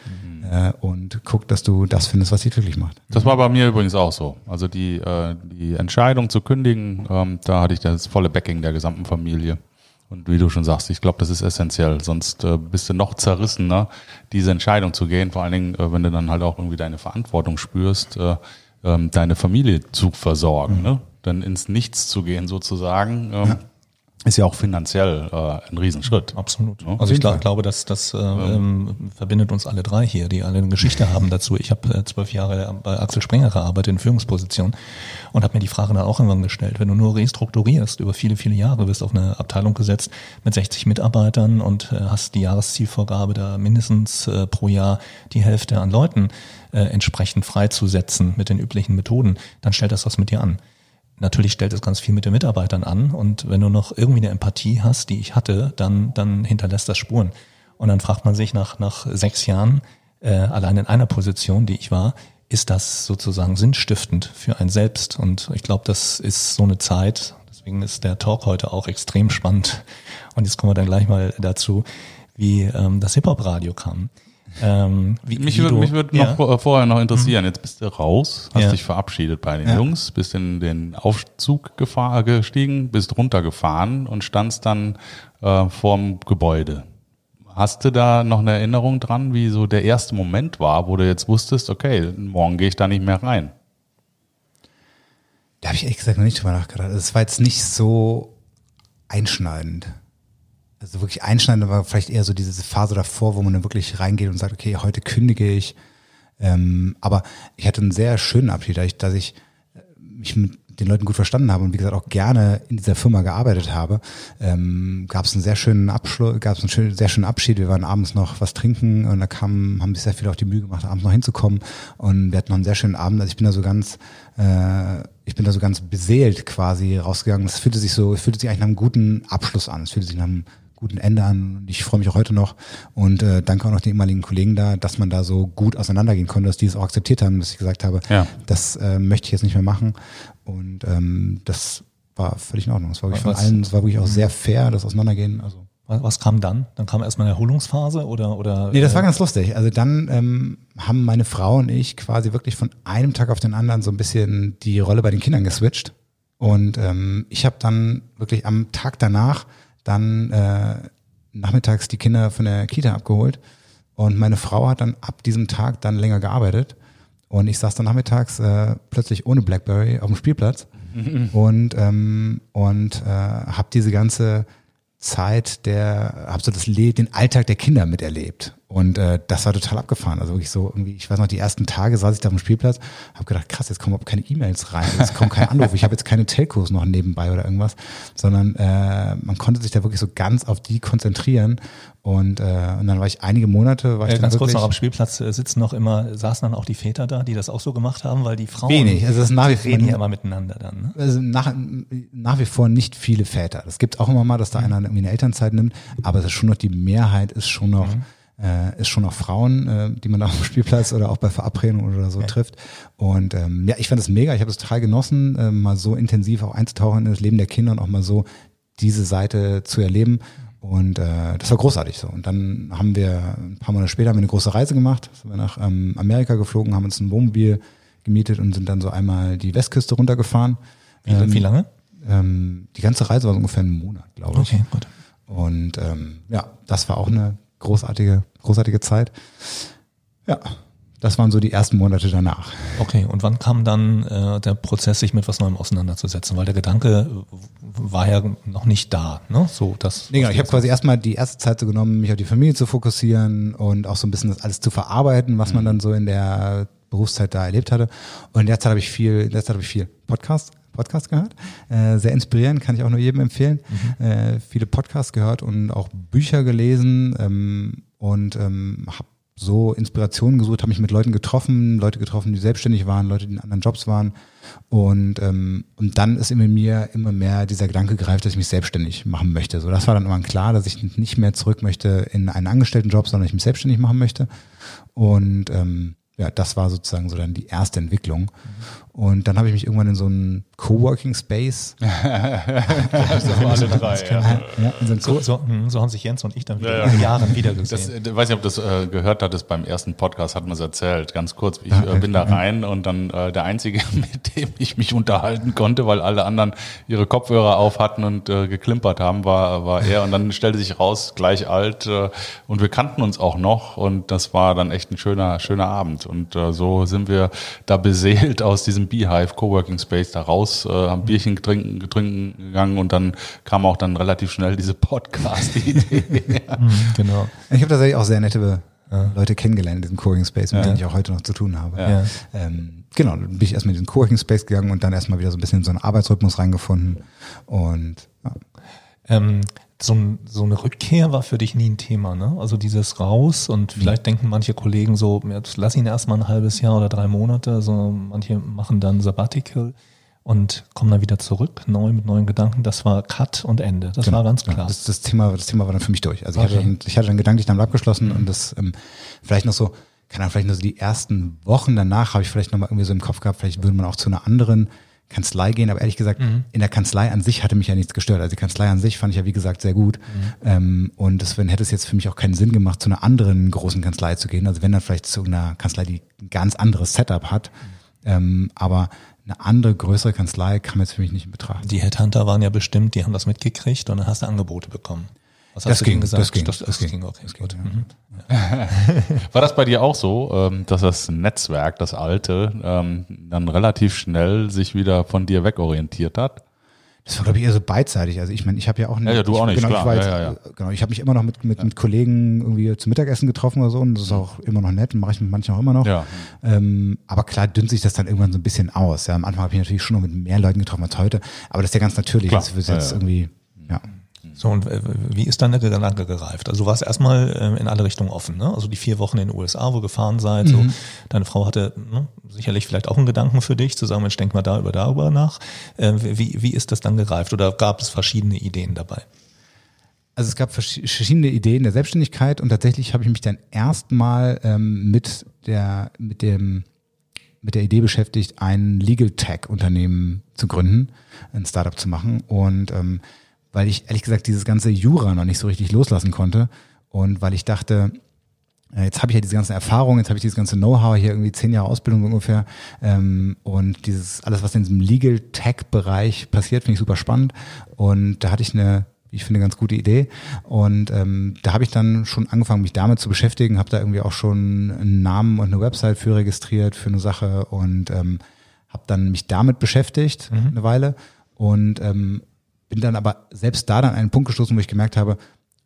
äh, und guck, dass du das findest, was dich glücklich macht. Das war bei mir übrigens auch so. Also die, äh, die Entscheidung zu kündigen, ähm, da hatte ich das volle Backing der gesamten Familie. Und wie du schon sagst, ich glaube, das ist essentiell. Sonst äh, bist du noch zerrissener, diese Entscheidung zu gehen. Vor allen Dingen, äh, wenn du dann halt auch irgendwie deine Verantwortung spürst, äh, ähm, deine Familie zu versorgen. Ne? Dann ins Nichts zu gehen sozusagen, ähm, ist ja auch finanziell äh, ein Riesenschritt. Absolut. Ja, also ich glaub, glaube, dass das äh, ähm, verbindet uns alle drei hier, die alle eine Geschichte haben dazu. Ich habe äh, zwölf Jahre bei Axel Springer gearbeitet in Führungsposition und habe mir die Frage dann auch irgendwann gestellt, wenn du nur restrukturierst über viele, viele Jahre, wirst auf eine Abteilung gesetzt mit 60 Mitarbeitern und äh, hast die Jahreszielvorgabe da mindestens äh, pro Jahr die Hälfte an Leuten äh, entsprechend freizusetzen mit den üblichen Methoden, dann stellt das was mit dir an. Natürlich stellt es ganz viel mit den Mitarbeitern an und wenn du noch irgendwie eine Empathie hast, die ich hatte, dann, dann hinterlässt das Spuren. Und dann fragt man sich nach, nach sechs Jahren, äh, allein in einer Position, die ich war, ist das sozusagen sinnstiftend für einen selbst? Und ich glaube, das ist so eine Zeit, deswegen ist der Talk heute auch extrem spannend. Und jetzt kommen wir dann gleich mal dazu, wie ähm, das Hip-Hop-Radio kam. Ähm, wie, Mich würde mich würd Ja. noch vor- vorher noch interessieren. Jetzt bist du raus, hast Ja. dich verabschiedet bei den Ja. Jungs, bist in den Aufzug gefahr, gestiegen, bist runtergefahren und standst dann äh, vorm Gebäude. Hast du da noch eine Erinnerung dran, wie so der erste Moment war, wo du jetzt wusstest, okay, morgen gehe ich da nicht mehr rein? Da habe ich ehrlich gesagt noch nicht drüber nachgedacht. Es war jetzt nicht so einschneidend. Also wirklich einschneidend war vielleicht eher so diese Phase davor, wo man dann wirklich reingeht und sagt, okay, heute kündige ich. Ähm, aber ich hatte einen sehr schönen Abschied, dadurch, dass ich äh, mich mit den Leuten gut verstanden habe und wie gesagt auch gerne in dieser Firma gearbeitet habe, ähm, gab es einen sehr schönen Abschluss, gab es einen schönen, sehr schönen Abschied. Wir waren abends noch was trinken und da kamen, haben sich sehr viele auf die Mühe gemacht, abends noch hinzukommen und wir hatten noch einen sehr schönen Abend. Also ich bin da so ganz, äh, ich bin da so ganz beseelt quasi rausgegangen. Es fühlte sich so, es fühlte sich eigentlich nach einem guten Abschluss an. Es fühlte sich nach einem guten Ende an. Und Ich freue mich auch heute noch und äh, danke auch noch den ehemaligen Kollegen da, dass man da so gut auseinandergehen konnte, dass die es auch akzeptiert haben, dass ich gesagt habe, Ja. das äh, möchte ich jetzt nicht mehr machen. Und ähm, das war völlig in Ordnung. Es war wirklich von Was- allen, es war wirklich auch sehr fair, das Auseinandergehen. Also Was, was kam dann? Dann kam erstmal eine Erholungsphase oder oder? Nee, das war äh, ganz lustig. Also dann ähm, haben meine Frau und ich quasi wirklich von einem Tag auf den anderen so ein bisschen die Rolle bei den Kindern geswitcht. Und ähm, ich habe dann wirklich am Tag danach dann äh, nachmittags die Kinder von der Kita abgeholt. Und meine Frau hat dann ab diesem Tag dann länger gearbeitet. Und ich saß dann nachmittags äh, plötzlich ohne Blackberry auf dem Spielplatz und ähm, und äh, habe diese ganze Zeit der, habe so das Le den Alltag der Kinder miterlebt Und äh, das war total abgefahren. Also wirklich so irgendwie, ich weiß noch, die ersten Tage saß ich da auf dem Spielplatz, habe gedacht, krass, jetzt kommen überhaupt keine E-Mails rein, jetzt kommen keine Anrufe, ich habe jetzt keine Telcos noch nebenbei oder irgendwas, sondern äh, man konnte sich da wirklich so ganz auf die konzentrieren. Und, äh, und dann war ich einige Monate, war ich Äh, ganz kurz noch am Spielplatz äh, sitzen noch immer, saßen dann auch die Väter da, die das auch so gemacht haben, weil die Frauen Wenig. Also es ist nach wie vor reden ja immer miteinander dann. Ne? also nach, nach wie vor nicht viele Väter. Es gibt auch immer mal, dass da einer irgendwie eine Elternzeit nimmt, aber es ist schon noch die Mehrheit ist schon noch äh, ist schon noch Frauen, äh, die man da auf dem Spielplatz oder auch bei Verabredungen oder so trifft. Und ähm, ja, ich fand das mega. Ich habe es total genossen, äh, mal so intensiv auch einzutauchen in das Leben der Kinder und auch mal so diese Seite zu erleben. Und äh, das war großartig so. Und dann haben wir ein paar Monate später haben wir eine große Reise gemacht. Sind wir nach ähm, Amerika geflogen, haben uns ein Wohnmobil gemietet und sind dann so einmal die Westküste runtergefahren. Wie, wie lange? Ähm, die ganze Reise war so ungefähr einen Monat, glaube ich. Okay, gut. Und ähm, ja, das war auch eine großartige, großartige Zeit. Ja, das waren so die ersten Monate danach. Okay, und wann kam dann äh, der Prozess, sich mit was Neuem auseinanderzusetzen? Weil der Gedanke war ja noch nicht da, ne? So, das. Nee, genau. Ich habe quasi erstmal die erste Zeit so genommen, mich auf die Familie zu fokussieren und auch so ein bisschen das alles zu verarbeiten, was man dann so in der Berufszeit da erlebt hatte. Und in der Zeit habe ich viel, in der Zeit habe ich viel Podcast, Podcast gehört. Äh, sehr inspirierend, kann ich auch nur jedem empfehlen. Äh, viele Podcasts gehört und auch Bücher gelesen ähm, und ähm, habe so Inspirationen gesucht, habe mich mit Leuten getroffen, Leute getroffen, die selbstständig waren, Leute, die in anderen Jobs waren. Und, ähm, und dann ist in mir immer mehr dieser Gedanke gereift, dass ich mich selbstständig machen möchte. So, das war dann irgendwann klar, dass ich nicht mehr zurück möchte in einen Angestelltenjob, sondern ich mich selbstständig machen möchte. Und ähm, ja, das war sozusagen so dann die erste Entwicklung. Und dann habe ich mich irgendwann in so einen Coworking Space, So alle drei. Ja. ja, in so einen So, so, so haben sich Jens und ich dann wieder Ja, ja. in Jahren wieder Das, gesehen. äh, weiß nicht, ob du das äh, gehört hattest beim ersten Podcast, hat man es erzählt, ganz kurz. Ich äh, bin da rein und dann äh, der Einzige, mit dem ich mich unterhalten konnte, weil alle anderen ihre Kopfhörer auf hatten und äh, geklimpert haben, war, war er. Und dann stellte sich raus, gleich alt äh, und wir kannten uns auch noch und das war dann echt ein schöner, schöner Abend. Und äh, so sind wir da beseelt aus diesem Beehive Coworking Space da raus, äh, haben Bierchen trinken, trinken gegangen und dann kam auch dann relativ schnell diese Podcast-Idee. genau. Ich habe tatsächlich auch sehr nette Leute kennengelernt in diesem Coworking Space, mit denen ich auch heute noch zu tun habe. Ja. Ähm, genau, dann bin ich erstmal in diesen Coworking Space gegangen und dann erstmal wieder so ein bisschen in so einen Arbeitsrhythmus reingefunden. Und ja. Ähm, so, ein, so eine Rückkehr war für dich nie ein Thema, ne? Also dieses raus und vielleicht denken manche Kollegen so, jetzt lass ihn erstmal ein halbes Jahr oder drei Monate, so manche machen dann Sabbatical und kommen dann wieder zurück, neu mit neuen Gedanken. Das war Cut und Ende. Das war ganz klar. Das, das, Thema, das Thema war dann für mich durch. Also ich, Okay. hatte dann, ich hatte dann gedanklich damit abgeschlossen und das ähm, vielleicht noch so, keine Ahnung, vielleicht nur so die ersten Wochen danach habe ich vielleicht nochmal irgendwie so im Kopf gehabt, vielleicht würde man auch zu einer anderen Kanzlei gehen, aber ehrlich gesagt, in der Kanzlei an sich hatte mich ja nichts gestört. Also die Kanzlei an sich fand ich ja, wie gesagt, sehr gut. Ähm, und deswegen hätte es jetzt für mich auch keinen Sinn gemacht, zu einer anderen großen Kanzlei zu gehen. Also wenn dann vielleicht zu einer Kanzlei, die ein ganz anderes Setup hat. Ähm, aber eine andere, größere Kanzlei kam jetzt für mich nicht in Betracht. Die Headhunter waren ja bestimmt, die haben das mitgekriegt und dann hast du Angebote bekommen. Was hast Das du ging, gesagt? das ging, das, das das ging. ging, okay, das gut. ging, Mhm. War das bei dir auch so, ähm, dass das Netzwerk, das alte, ähm, dann relativ schnell sich wieder von dir wegorientiert hat? Das war, glaube ich, eher so beidseitig. Also ich meine, ich habe ja auch Ja, ja, du ich, auch nicht, genau, klar. Ich war Ja, jetzt, ja, ja. Genau, ich habe mich immer noch mit, mit, mit Kollegen irgendwie zum Mittagessen getroffen oder so und das ist auch immer noch nett, mache ich mit manchen auch immer noch. Ja. Ähm, aber klar dünnt sich das dann irgendwann so ein bisschen aus. Ja, am Anfang habe ich natürlich schon noch mit mehr Leuten getroffen als heute, aber das ist ja ganz natürlich. Klar. Das ist Ja, jetzt irgendwie, ja. So, und äh, wie ist dann der Gedanke gereift? Also du warst erstmal ähm, in alle Richtungen offen, ne? Also die vier Wochen in den USA, wo ihr gefahren seid, so deine Frau hatte ne, sicherlich vielleicht auch einen Gedanken für dich, zu sagen, Mensch, denk mal da über darüber nach. Äh, wie, wie ist das dann gereift? Oder gab es verschiedene Ideen dabei? Also es gab verschi- verschiedene Ideen der Selbstständigkeit und tatsächlich habe ich mich dann erstmal ähm, mit der mit dem mit der Idee beschäftigt, ein Legal Tech Unternehmen zu gründen, ein Startup zu machen und ähm, weil ich ehrlich gesagt dieses ganze Jura noch nicht so richtig loslassen konnte. Und weil ich dachte, äh, Jetzt habe ich ja diese ganzen Erfahrungen, jetzt habe ich dieses ganze Know-how hier irgendwie zehn Jahre Ausbildung ungefähr. Ähm, und dieses alles, was in diesem Legal Tech Bereich passiert, finde ich super spannend. Und da hatte ich eine, ich finde, ganz gute Idee. Und ähm, da habe ich dann schon angefangen, mich damit zu beschäftigen, habe da irgendwie auch schon einen Namen und eine Website für registriert für eine Sache und ähm, habe dann mich damit beschäftigt eine Weile. Und ähm, bin dann aber selbst da dann an einen Punkt gestoßen, wo ich gemerkt habe,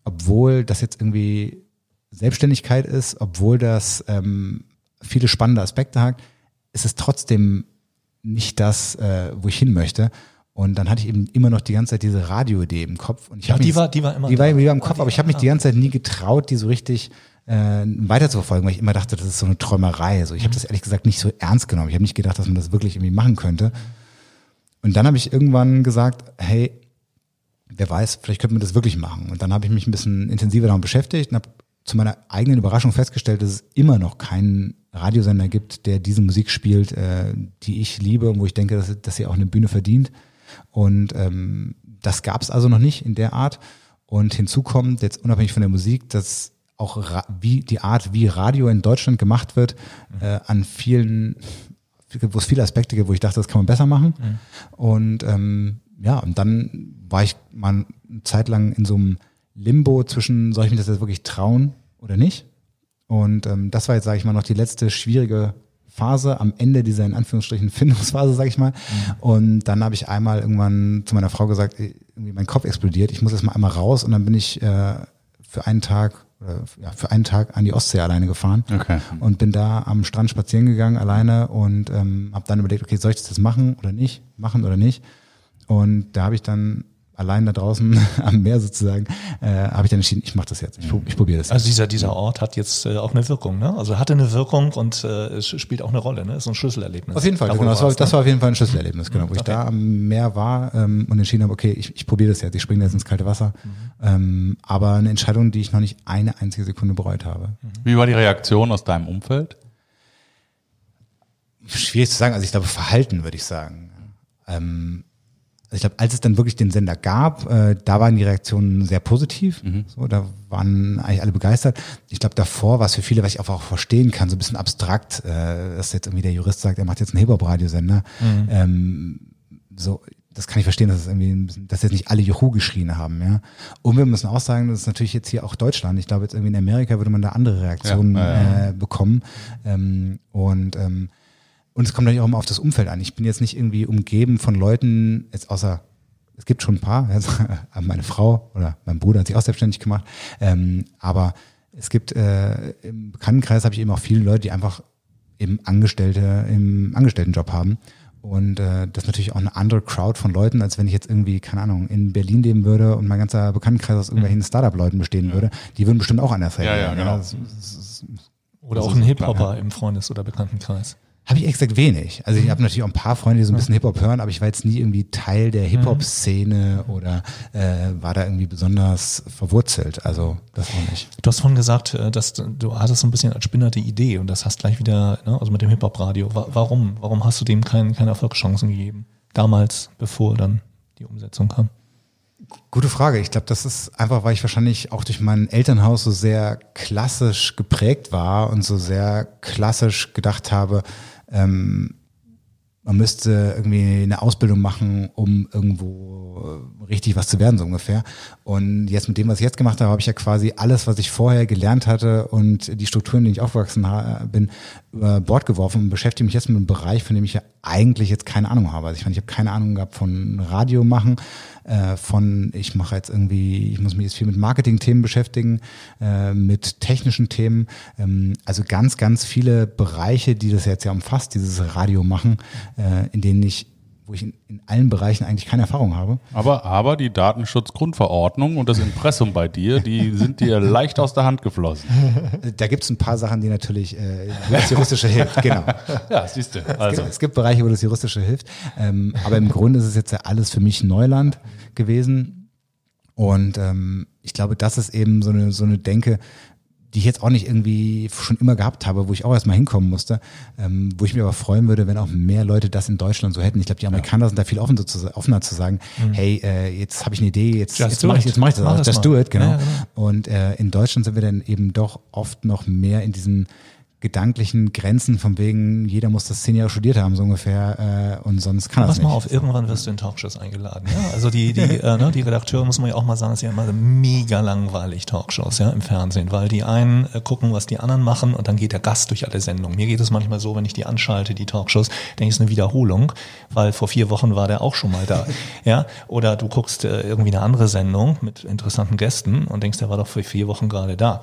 obwohl das jetzt irgendwie Selbstständigkeit ist, obwohl das ähm, viele spannende Aspekte hat, ist es trotzdem nicht das, äh, wo ich hin möchte. Und dann hatte ich eben immer noch die ganze Zeit diese Radioidee im Kopf. Und ich Ja, die mich- war- die war immer die war, die war im Kopf, aber ich habe mich die ganze Zeit nie getraut, die so richtig äh, weiter zu verfolgen, weil ich immer dachte, das ist so eine Träumerei. So, ich habe das ehrlich gesagt nicht so ernst genommen. Ich habe nicht gedacht, dass man das wirklich irgendwie machen könnte. Und dann habe ich irgendwann gesagt, hey, wer weiß, vielleicht könnte man das wirklich machen. Und dann habe ich mich ein bisschen intensiver damit beschäftigt und habe zu meiner eigenen Überraschung festgestellt, dass es immer noch keinen Radiosender gibt, der diese Musik spielt, äh, die ich liebe und wo ich denke, dass, dass sie auch eine Bühne verdient. Und ähm, das gab es also noch nicht in der Art. Und hinzu kommt, jetzt unabhängig von der Musik, dass auch wie die Art, wie Radio in Deutschland gemacht wird, äh, an vielen, wo es viele Aspekte gibt, wo ich dachte, das kann man besser machen. Und ähm, ja, und dann war ich mal eine Zeit lang in so einem Limbo zwischen, soll ich mich das jetzt wirklich trauen oder nicht? Und ähm, das war jetzt, sage ich mal, noch die letzte schwierige Phase am Ende dieser in Anführungsstrichen Findungsphase, sage ich mal. Und dann habe ich einmal irgendwann zu meiner Frau gesagt, irgendwie mein Kopf explodiert, ich muss jetzt mal einmal raus. Und dann bin ich äh, für einen Tag oder ja, für einen Tag an die Ostsee alleine gefahren Okay. und bin da am Strand spazieren gegangen alleine und ähm, habe dann überlegt, okay, soll ich das jetzt machen oder nicht, machen oder nicht? Und da habe ich dann allein da draußen am Meer sozusagen, äh, habe ich dann entschieden, ich mache das jetzt, ich, prob- ich probiere das. Also dieser, dieser Ort hat jetzt äh, auch eine Wirkung, ne? Also hatte eine Wirkung und äh, es spielt auch eine Rolle, ne? Ist so ein Schlüsselerlebnis. Auf jeden Fall, Da, genau, das, war, das ne? war auf jeden Fall ein Schlüsselerlebnis, genau, wo ich Okay. da am Meer war ähm, und entschieden habe, okay, ich, ich probiere das jetzt, ich springe jetzt ins kalte Wasser. Ähm, aber eine Entscheidung, die ich noch nicht eine einzige Sekunde bereut habe. Wie war die Reaktion aus deinem Umfeld? schwierig zu sagen. Also ich glaube, Verhalten würde ich sagen. Ähm, also ich glaube, als es dann wirklich den Sender gab, äh, da waren die Reaktionen sehr positiv. So, da waren eigentlich alle begeistert. Ich glaube, davor war es für viele, was ich auch, auch verstehen kann, so ein bisschen abstrakt, äh, dass jetzt irgendwie der Jurist sagt, er macht jetzt einen Hip-Hop-Radiosender. Ähm, so, das kann ich verstehen, dass es irgendwie, dass jetzt nicht alle Juhu geschrien haben, ja. Und wir müssen auch sagen, das ist natürlich jetzt hier auch Deutschland. Ich glaube, jetzt irgendwie in Amerika würde man da andere Reaktionen ja, Äh, bekommen. Ähm, und ähm, und es kommt natürlich auch immer auf das Umfeld an. Ich bin jetzt nicht irgendwie umgeben von Leuten, jetzt außer, es gibt schon ein paar, also, meine Frau oder mein Bruder hat sich auch selbstständig gemacht, ähm, aber es gibt, äh, im Bekanntenkreis habe ich eben auch viele Leute, die einfach eben Angestellte im Angestelltenjob haben. Und äh, das ist natürlich auch eine andere Crowd von Leuten, als wenn ich jetzt irgendwie, keine Ahnung, in Berlin leben würde und mein ganzer Bekanntenkreis aus irgendwelchen Startup-Leuten bestehen würde. Die würden bestimmt auch anders Ja, ja, reagieren. genau. Das- das- Oder auch ein Hip-Hopper im Freundes- oder Bekanntenkreis. Habe ich exakt wenig. Also ich habe natürlich auch ein paar Freunde, die so ein bisschen Hip-Hop hören, aber ich war jetzt nie irgendwie Teil der Hip-Hop-Szene oder äh, war da irgendwie besonders verwurzelt. Also das auch nicht. Du hast vorhin gesagt, äh, dass du- du hattest so ein bisschen als Spinner die Idee und das hast gleich wieder, ne, also mit dem Hip-Hop-Radio. Wa- Warum? Warum hast du dem kein, keine Erfolgschancen gegeben? Damals, bevor dann die Umsetzung kam. Gute Frage. Ich glaube, das ist einfach, weil ich wahrscheinlich auch durch mein Elternhaus so sehr klassisch geprägt war und so sehr klassisch gedacht habe, ähm, man müsste irgendwie eine Ausbildung machen, um irgendwo äh, richtig was zu werden, so ungefähr. Und jetzt mit dem, was ich jetzt gemacht habe, habe ich ja quasi alles, was ich vorher gelernt hatte und die Strukturen, in denen ich aufgewachsen bin, über Bord geworfen und beschäftige mich jetzt mit einem Bereich, von dem ich ja eigentlich jetzt keine Ahnung habe. Also ich meine, ich habe keine Ahnung gehabt von Radio machen, äh, von ich mache jetzt irgendwie, ich muss mich jetzt viel mit Marketing-Themen beschäftigen, äh, mit technischen Themen. Ähm, also ganz, ganz viele Bereiche, die das jetzt ja umfasst, dieses Radio machen, äh, in denen ich, wo ich in, in allen Bereichen eigentlich keine Erfahrung habe. Aber, aber die Datenschutzgrundverordnung und das Impressum bei dir, die sind dir leicht aus der Hand geflossen. Da gibt es ein paar Sachen, die natürlich äh, das Juristische hilft, genau. Ja, siehst du. Es Also, gibt- Es gibt Bereiche, wo das Juristische hilft. Ähm, aber im Grunde ist es jetzt ja alles für mich Neuland gewesen. Und ähm, ich glaube, das ist eben so eine, so eine Denke, die ich jetzt auch nicht irgendwie schon immer gehabt habe, wo ich auch erstmal hinkommen musste, ähm, wo ich mich aber freuen würde, wenn auch mehr Leute das in Deutschland so hätten. Ich glaube, die Amerikaner sind da viel offen, so zu, offener zu sagen, hey, äh, jetzt habe ich eine Idee, jetzt, Just jetzt mache ich, jetzt mach ich das Mach auch. das Just mal. do it, genau. Ja, ja, genau. Und äh, in Deutschland sind wir dann eben doch oft noch mehr in diesen gedanklichen Grenzen von wegen, jeder muss das zehn Jahre studiert haben, so ungefähr, äh, und sonst kann er es Pass nicht. mal auf, irgendwann wirst du in Talkshows eingeladen. Ja? Also die, die, äh, ne, die Redakteure, muss man ja auch mal sagen, ist ja immer mega langweilig, Talkshows ja, im Fernsehen, weil die einen äh, gucken, was die anderen machen und dann geht der Gast durch alle Sendungen. Mir geht es manchmal so, wenn ich die anschalte, die Talkshows, denke ich, es ist eine Wiederholung, weil vor vier Wochen war der auch schon mal da. ja? Oder du guckst äh, irgendwie eine andere Sendung mit interessanten Gästen und denkst, der war doch vor vier Wochen gerade da.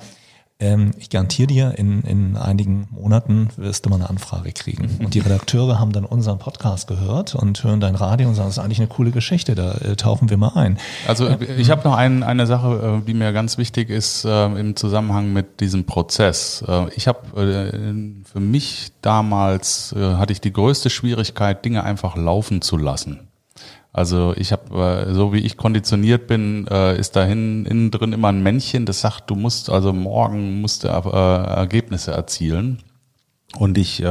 Ähm, ich garantiere dir, in, in einigen Monaten wirst du mal eine Anfrage kriegen. Und die Redakteure haben dann unseren Podcast gehört und hören dein Radio und sagen, das ist eigentlich eine coole Geschichte, da äh, tauchen wir mal ein. Also ich habe noch ein, eine Sache, äh, die mir ganz wichtig ist äh, im Zusammenhang mit diesem Prozess. Ich habe für mich damals hatte ich die größte Schwierigkeit, Dinge einfach laufen zu lassen. Also ich habe, äh, so wie ich konditioniert bin, äh, ist da innen drin immer ein Männchen, das sagt, du musst also morgen musst du äh, Ergebnisse erzielen. Und ich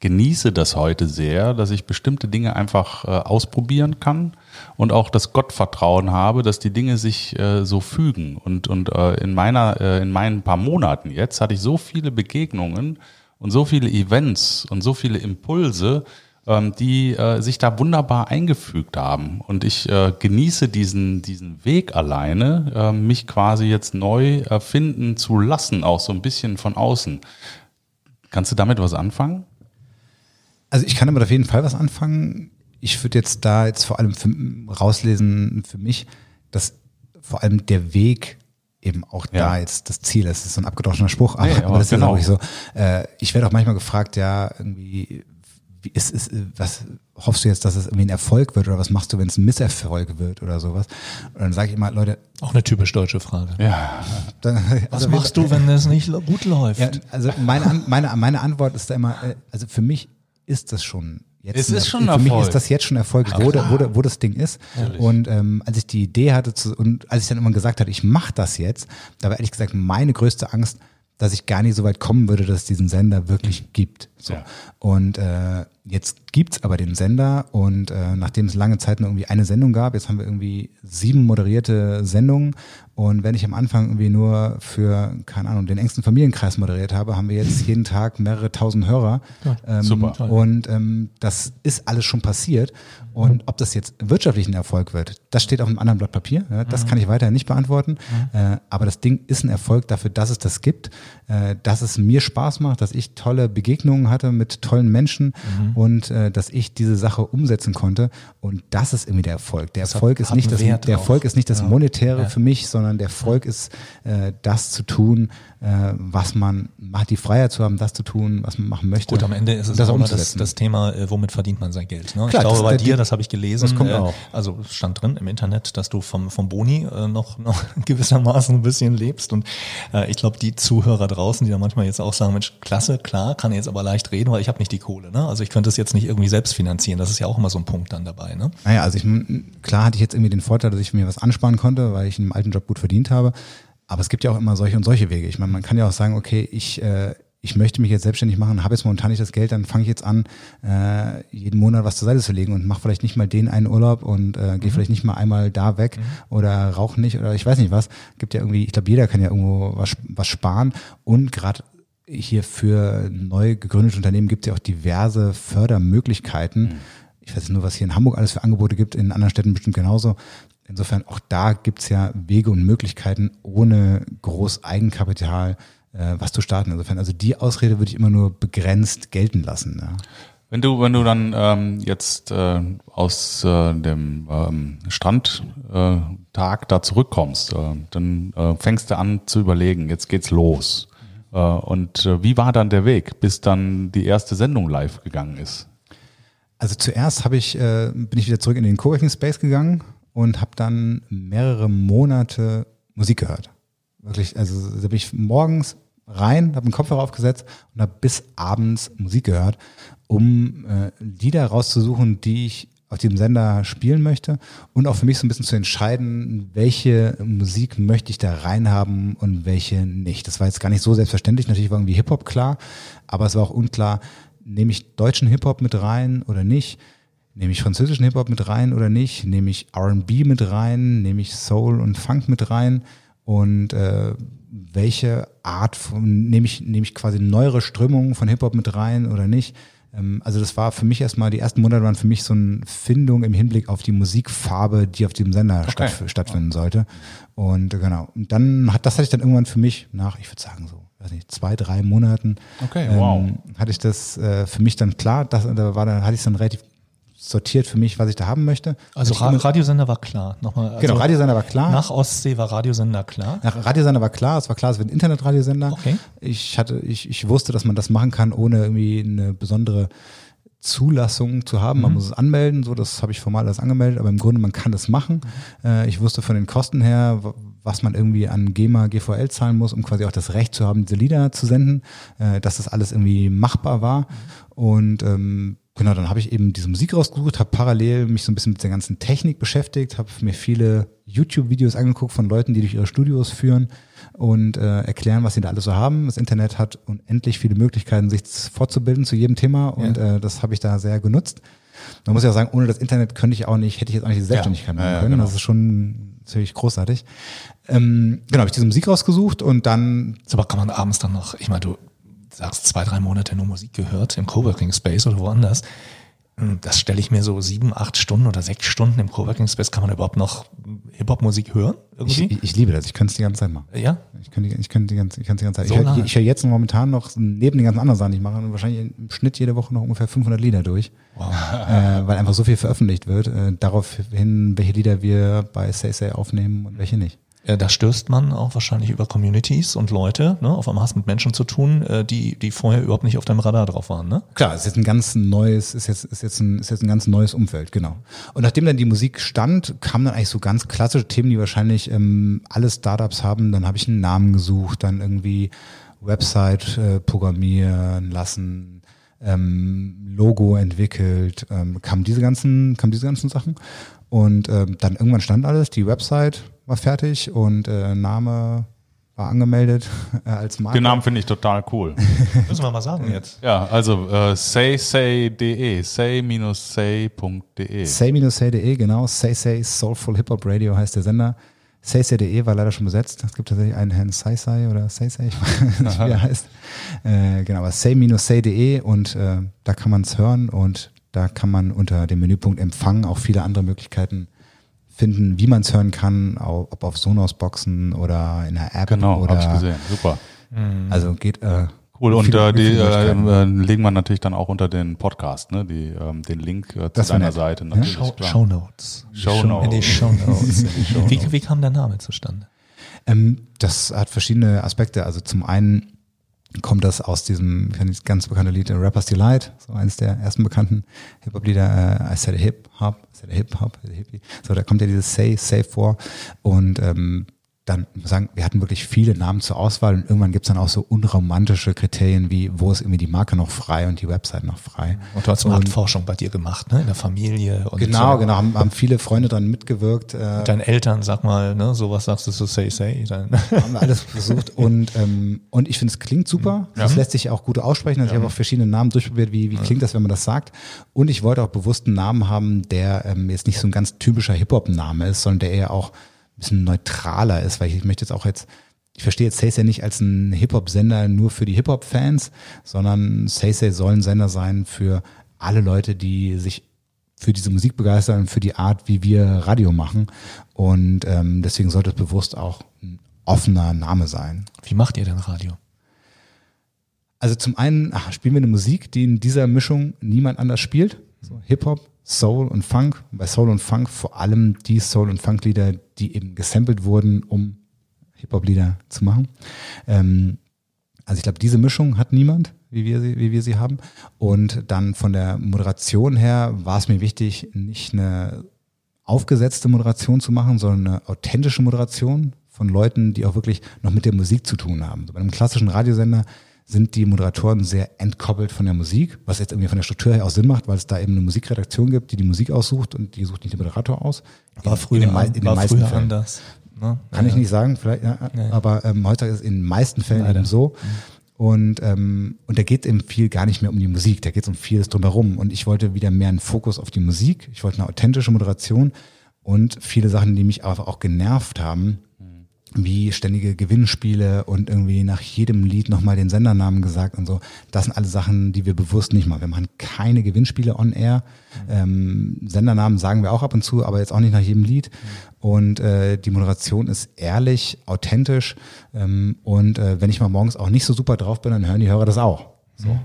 genieße das heute sehr, dass ich bestimmte Dinge einfach ausprobieren kann und auch das Gottvertrauen habe, dass die Dinge sich äh, so fügen. Und, und äh, in meiner, äh, in meinen paar Monaten jetzt hatte ich so viele Begegnungen und so viele Events und so viele Impulse, ähm, die äh, sich da wunderbar eingefügt haben. Und ich äh, genieße diesen, diesen Weg alleine, äh, mich quasi jetzt neu erfinden zu lassen, auch so ein bisschen von außen. Kannst du damit was anfangen? Also ich kann damit auf jeden Fall was anfangen. Ich würde jetzt da jetzt vor allem für, rauslesen für mich, dass vor allem der Weg eben auch Ja. da jetzt das Ziel ist. Das ist so ein abgedroschener Spruch, aber, Nee, aber das genau. ist auch nicht so. Äh, ich werde auch manchmal gefragt, ja, irgendwie, wie ist, ist, äh, was hoffst du jetzt, dass es irgendwie ein Erfolg wird oder was machst du, wenn es ein Misserfolg wird oder sowas? Und dann sage ich immer, Leute, Auch eine typisch deutsche Frage. Ja, dann, Was also machst du, wenn es nicht gut läuft? Ja, also meine, meine, meine Antwort ist da immer, äh, also für mich ist das schon jetzt Es ist schon für mich Erfolg. ist das jetzt schon Erfolg, wo, wo, wo das Ding ist. Und ähm, als ich die Idee hatte zu, und als ich dann immer gesagt hatte, ich mache das jetzt, da war ehrlich gesagt meine größte Angst, dass ich gar nicht so weit kommen würde, dass es diesen Sender wirklich gibt. So. Ja. Und äh, jetzt gibt's aber den Sender und äh, nachdem es lange Zeit nur irgendwie eine Sendung gab, jetzt haben wir irgendwie sieben moderierte Sendungen und wenn ich am Anfang irgendwie nur für, keine Ahnung, den engsten Familienkreis moderiert habe, haben wir jetzt jeden Tag mehrere tausend Hörer. Ähm, Super. Und ähm, das ist alles schon passiert. Und ob das jetzt wirtschaftlich ein Erfolg wird, das steht auf einem anderen Blatt Papier. Ja, das kann ich weiterhin nicht beantworten. Äh, aber das Ding ist ein Erfolg dafür, dass es das gibt, äh, dass es mir Spaß macht, dass ich tolle Begegnungen hatte mit tollen Menschen und äh, dass ich diese Sache umsetzen konnte. Und das ist irgendwie der Erfolg. Der hat- Erfolg ist nicht das, der. Erfolg ist nicht das. Monetäre Ja. für mich, sondern der Erfolg ist, äh, das zu tun, äh, was man macht, die Freiheit zu haben, das zu tun, was man machen möchte. Gut, am Ende ist es das auch immer das, das Thema, äh, womit verdient man sein Geld. Ne? Klar, ich glaube, das- bei dir, das habe ich gelesen, das kommt äh, auch. also es stand drin im Internet, dass du vom, vom Boni äh, noch, noch gewissermaßen ein bisschen lebst. Und äh, ich glaube, die Zuhörer draußen, die da manchmal jetzt auch sagen, Mensch, klasse, klar, kann jetzt aber leicht reden, weil ich habe nicht die Kohle. Ne? Also ich könnte es jetzt nicht irgendwie selbst finanzieren. Das ist ja auch immer so ein Punkt dann dabei. Ne? Naja, also ich, klar hatte ich jetzt irgendwie den Vorteil, dass ich mir was ansparen konnte, weil ich in einem alten Job gut verdient habe. Aber es gibt ja auch immer solche und solche Wege. Ich meine, man kann ja auch sagen, okay, ich, äh, ich möchte mich jetzt selbstständig machen, habe jetzt momentan nicht das Geld, dann fange ich jetzt an, äh, jeden Monat was zur Seite zu legen und mache vielleicht nicht mal den einen Urlaub und äh, gehe vielleicht nicht mal einmal da weg oder rauche nicht oder ich weiß nicht was. Gibt ja irgendwie, ich glaube, jeder kann ja irgendwo was, was sparen und gerade hier für neu gegründete Unternehmen gibt es ja auch diverse Fördermöglichkeiten. Ich weiß nur, was hier in Hamburg alles für Angebote gibt, in anderen Städten bestimmt genauso. Insofern auch da gibt's ja Wege und Möglichkeiten, ohne groß Eigenkapital äh, was zu starten. Insofern, also die Ausrede würde ich immer nur begrenzt gelten lassen. Ja. Wenn du, wenn du dann ähm, jetzt äh, aus äh, dem ähm, Strandtag äh, da zurückkommst, äh, dann äh, fängst du an zu überlegen, jetzt geht's los. Äh, und äh, wie war dann der Weg, bis dann die erste Sendung live gegangen ist? Also zuerst habe ich, äh, bin ich wieder zurück in den Coworking Space gegangen und habe dann mehrere Monate Musik gehört. Wirklich, also da bin ich morgens rein, habe einen Kopfhörer aufgesetzt und habe bis abends Musik gehört, um äh, Lieder rauszusuchen, die ich auf diesem Sender spielen möchte und auch für mich so ein bisschen zu entscheiden, welche Musik möchte ich da reinhaben und welche nicht. Das war jetzt gar nicht so selbstverständlich. Natürlich war irgendwie Hip-Hop klar, aber es war auch unklar, nehme ich deutschen Hip-Hop mit rein oder nicht? Nehme ich französischen Hip-Hop mit rein oder nicht? Nehme ich R&B mit rein? Nehme ich Soul und Funk mit rein? Und äh, welche Art von, nehme ich, nehme ich quasi neuere Strömungen von Hip-Hop mit rein oder nicht? Ähm, also das war für mich erstmal, die ersten Monate waren für mich so eine Findung im Hinblick auf die Musikfarbe, die auf diesem Sender stattf stattfinden sollte. Und äh, genau, und dann hat, das hatte ich dann irgendwann für mich nach, ich würde sagen so, weiß nicht, zwei, drei Monaten, Okay, wow. ähm, hatte ich das äh, für mich dann klar, das, da war dann, hatte ich es dann relativ sortiert für mich, was ich da haben möchte. Also Ra Radiosender war klar. Nochmal, also Genau, Radiosender war klar. Nach Ostsee war Radiosender klar. Nach Radiosender war klar, es war klar, es wird ein Internetradiosender. Okay. Ich hatte, ich, ich wusste, dass man das machen kann, ohne irgendwie eine besondere Zulassung zu haben. Man muss es anmelden, so das habe ich formal alles angemeldet, aber im Grunde man kann das machen. Äh, ich wusste von den Kosten her, was man irgendwie an GEMA, GVL zahlen muss, um quasi auch das Recht zu haben, diese Lieder zu senden, äh, dass das alles irgendwie machbar war. Und ähm, genau, dann habe ich eben diese Musik rausgesucht, habe parallel mich so ein bisschen mit der ganzen Technik beschäftigt, habe mir viele YouTube-Videos angeguckt von Leuten, die durch ihre Studios führen und äh, erklären, was sie da alles so haben. Das Internet hat unendlich viele Möglichkeiten, sich fortzubilden zu jedem Thema und äh, das habe ich da sehr genutzt. Man muss ja sagen, ohne das Internet könnte ich auch nicht, hätte ich jetzt auch nicht die Selbstständigkeit machen Ja, ja, können. genau. Das ist schon ziemlich großartig. Ähm, genau, habe ich diese Musik rausgesucht und dann So, aber kann man abends dann noch, ich meine, du sagst zwei, drei Monate nur Musik gehört im Coworking Space oder woanders. Hm, Das stelle ich mir so sieben, acht Stunden oder sechs Stunden im Coworking Space. Kann man überhaupt noch Hip-Hop-Musik hören? ich, ich, liebe das, ich könnte es die ganze Zeit machen. ja? Ich könnte, die- ich könnte die ganze, ich könnte die ganze Zeit. So ich höre ich höre jetzt momentan noch neben den ganzen anderen Sachen, die ich mache, wahrscheinlich im Schnitt jede Woche noch ungefähr 500 Lieder durch, äh, weil einfach so viel veröffentlicht wird. Äh, daraufhin, welche Lieder wir bei Say Say aufnehmen und welche nicht. Äh, Da stößt man auch wahrscheinlich über Communities und Leute. Ne? Auf einmal hast du mit Menschen zu tun, äh, die, die vorher überhaupt nicht auf deinem Radar drauf waren. Ne? Klar, es ist jetzt ein ganz neues, ist jetzt, ist jetzt ein, ist jetzt ein ganz neues Umfeld, genau. Und nachdem dann die Musik stand, kamen dann eigentlich so ganz klassische Themen, die wahrscheinlich ähm, alle Startups haben. Dann habe ich einen Namen gesucht, dann irgendwie Website äh, programmieren lassen, ähm, Logo entwickelt, ähm, kamen diese ganzen, kamen diese ganzen Sachen. Und ähm, dann irgendwann stand alles, die Website war fertig und äh, Name war angemeldet äh, als Marke. Den Namen finde ich total cool. Müssen wir mal sagen jetzt. ja, also äh, saysay.de, say-say.de. Say-say.de, genau. Say Say Soulful Hip Hop Radio heißt der Sender. Say-say.de war leider schon besetzt. Es gibt tatsächlich einen Herrn Say oder Say, ich weiß nicht, wie er heißt. Äh, genau, aber say-say.de und äh, da kann man es hören und da kann man unter dem Menüpunkt Empfang auch viele andere Möglichkeiten finden, wie man es hören kann, ob auf Sonos-Boxen oder in der App Genau, habe ich gesehen. Super. also geht äh, Cool. Und äh, die äh, Möglichkeiten. äh, legen wir natürlich dann auch unter den Podcast, ne? Die, ähm, den Link äh, zu deiner nett. Seite. Natürlich, Show, klar. Show Notes. Show In Notes. die Show Notes. wie, wie kam der Name zustande? Ähm, das hat verschiedene Aspekte. Also zum einen kommt das aus diesem ganz bekannte Lied äh, Rapper's Delight, so eines der ersten bekannten Hip-Hop-Lieder, äh, I said a Hip Hop, I said a Hip Hop, I said a Hippie. So, da kommt ja dieses Say, Say vor und ähm, dann sagen, wir hatten wirklich viele Namen zur Auswahl und irgendwann gibt's dann auch so unromantische Kriterien wie, wo ist irgendwie die Marke noch frei und die Website noch frei. Und du hast Marktforschung bei dir gemacht, ne? In der Familie. Und Genau, so. genau, haben, haben viele Freunde dran mitgewirkt. Äh, Mit deinen Eltern, sag mal, ne? Sowas sagst du so say, say. Dann. haben wir alles versucht und ähm, und ich finde es klingt super. Das lässt sich auch gut aussprechen. Also ich habe auch verschiedene Namen durchprobiert, wie wie klingt das, wenn man das sagt. Und ich wollte auch bewusst einen Namen haben, der ähm, jetzt nicht so ein ganz typischer Hip Hop Name ist, sondern der eher auch bisschen neutraler ist, weil ich, ich möchte jetzt auch jetzt ich verstehe jetzt Say nicht als ein Hip-Hop-Sender nur für die Hip-Hop-Fans, sondern Say soll ein Sender sein für alle Leute, die sich für diese Musik begeistern für die Art, wie wir Radio machen. Und ähm, deswegen sollte es bewusst auch ein offener Name sein. Wie macht ihr denn Radio? Also zum einen ach, spielen wir eine Musik, die in dieser Mischung niemand anders spielt. So Hip-Hop, Soul und Funk. Bei Soul und Funk vor allem die Soul- und Funk-Lieder, die eben gesampelt wurden, um Hip-Hop-Lieder zu machen. Ähm, also ich glaube, diese Mischung hat niemand, wie wir sie, wie wir sie haben. Und dann von der Moderation her war es mir wichtig, nicht eine aufgesetzte Moderation zu machen, sondern eine authentische Moderation von Leuten, die auch wirklich noch mit der Musik zu tun haben. So bei einem klassischen Radiosender sind die Moderatoren sehr entkoppelt von der Musik, was jetzt irgendwie von der Struktur her auch Sinn macht, weil es da eben eine Musikredaktion gibt, die die Musik aussucht und die sucht nicht den Moderator aus. War früher, in den, in den war meisten früher Fällen. anders. Ne? Kann ich nicht sagen, vielleicht, ja, Ja. aber ähm, heute ist es in den meisten Fällen Leider. eben so. Und, ähm, und da geht eben viel gar nicht mehr um die Musik, da geht es um vieles drumherum. Und ich wollte wieder mehr einen Fokus auf die Musik. Ich wollte eine authentische Moderation und viele Sachen, die mich aber auch genervt haben, wie ständige Gewinnspiele und irgendwie nach jedem Lied nochmal den Sendernamen gesagt und so. Das sind alle Sachen, die wir bewusst nicht machen. Wir machen keine Gewinnspiele on air. Ähm, Sendernamen sagen wir auch ab und zu, aber jetzt auch nicht nach jedem Lied. Und äh, die Moderation ist ehrlich, authentisch. Ähm, und äh, wenn ich mal morgens auch nicht so super drauf bin, dann hören die Hörer das auch. So.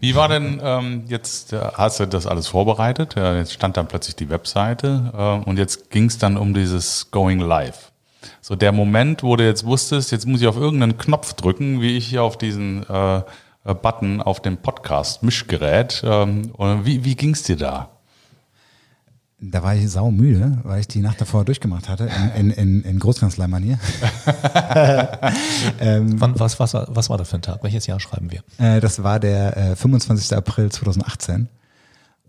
Wie war denn ähm, jetzt, äh, hast du das alles vorbereitet? Jetzt stand dann plötzlich die Webseite äh, und jetzt ging es dann um dieses Going Live. So der Moment, wo du jetzt wusstest, jetzt muss ich auf irgendeinen Knopf drücken, wie ich hier auf diesen äh, äh, Button auf dem Podcast-Mischgerät. Ähm, und wie wie ging es dir da? Da war ich saumüde, weil ich die Nacht davor durchgemacht hatte, in, in, in, in Großkanzleimanier. Wann, was, was, was war das für ein Tag? Welches Jahr schreiben wir? Äh, das war der äh, 25. April 2018.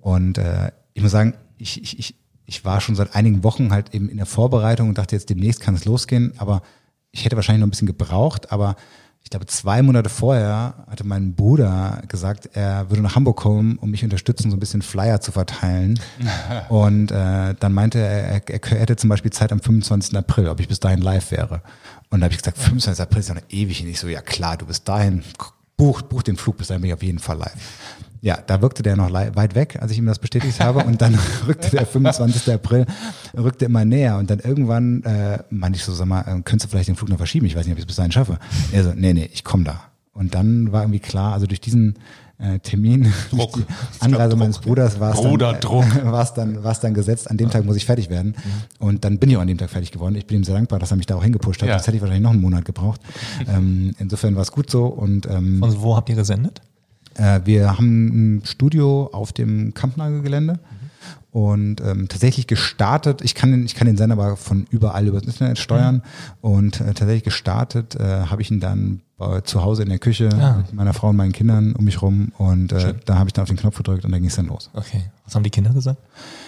Und äh, ich muss sagen, ich, ich, ich, ich war schon seit einigen Wochen halt eben in der Vorbereitung und dachte, jetzt demnächst kann es losgehen. Aber ich hätte wahrscheinlich noch ein bisschen gebraucht. Aber ich glaube, zwei Monate vorher hatte mein Bruder gesagt, er würde nach Hamburg kommen, um mich unterstützen, so ein bisschen Flyer zu verteilen. und äh, dann meinte er, er, er hätte zum Beispiel Zeit am 25. April, ob ich bis dahin live wäre. Und da habe ich gesagt, 25. April ist ja noch ewig. Und ich so, ja klar, du bist dahin, buch, buch den Flug, bis dahin bin ich auf jeden Fall live. Ja, da wirkte der noch weit weg, als ich ihm das bestätigt habe. Und dann rückte der 25. April, rückte immer näher. Und dann irgendwann äh, meinte ich so, sag mal, äh, könntest du vielleicht den Flug noch verschieben? Ich weiß nicht, ob ich es bis dahin schaffe. Er so, nee, nee, ich komme da. Und dann war irgendwie klar, also durch diesen äh, Termin, durch Druck. die Anreise Druck. meines Bruders war es dann, Bruderdruck. äh, war es dann, war es dann gesetzt, an dem Tag muss ich fertig werden. Und dann bin ich auch an dem Tag fertig geworden. Ich bin ihm sehr dankbar, dass er mich da auch hingepusht hat. Ja. Das hätte ich wahrscheinlich noch einen Monat gebraucht. ähm, insofern war es gut so. Und ähm, Und wo habt ihr gesendet? Äh, wir haben ein Studio auf dem Kampnagel-Gelände und ähm, tatsächlich gestartet, ich kann, den, ich kann den Sender aber von überall über das Internet steuern und äh, tatsächlich gestartet äh, habe ich ihn dann bei, zu Hause in der Küche Ah. mit meiner Frau und meinen Kindern um mich rum und äh, da habe ich dann auf den Knopf gedrückt und dann ging es dann los. Okay. Was haben die Kinder gesagt?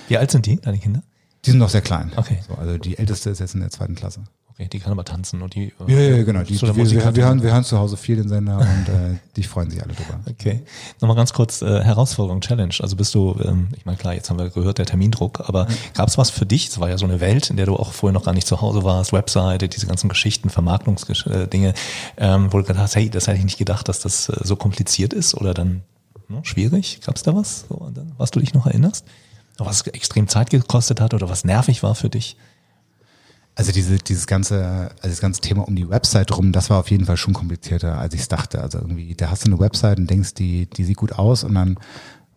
Wie alt sind die, deine Kinder? Die sind noch sehr klein. Okay. So, also die älteste ist jetzt in der zweiten Klasse. Okay, die kann aber tanzen und die. Ja, ja, ja, genau. Die, wir, wir, wir, hören, wir hören zu Hause viel den Sender und äh, die freuen sich alle drüber. Okay. Nochmal ganz kurz äh, Herausforderung, Challenge. Also bist du, ähm, ich meine klar, jetzt haben wir gehört, der Termindruck, aber gab es was für dich? Es war ja so eine Welt, in der du auch vorher noch gar nicht zu Hause warst, Webseite, diese ganzen Geschichten, Vermarktungsdinge, ähm, wo du gedacht hast, hey, das hätte ich nicht gedacht, dass das äh, so kompliziert ist oder dann ne, schwierig. Gab es da was, so, was du dich noch erinnerst? Was extrem Zeit gekostet hat oder was nervig war für dich? Also diese, dieses ganze, also das ganze Thema um die Website rum, das war auf jeden Fall schon komplizierter, als ich es dachte. Also irgendwie, da hast du eine Website und denkst, die, die sieht gut aus und dann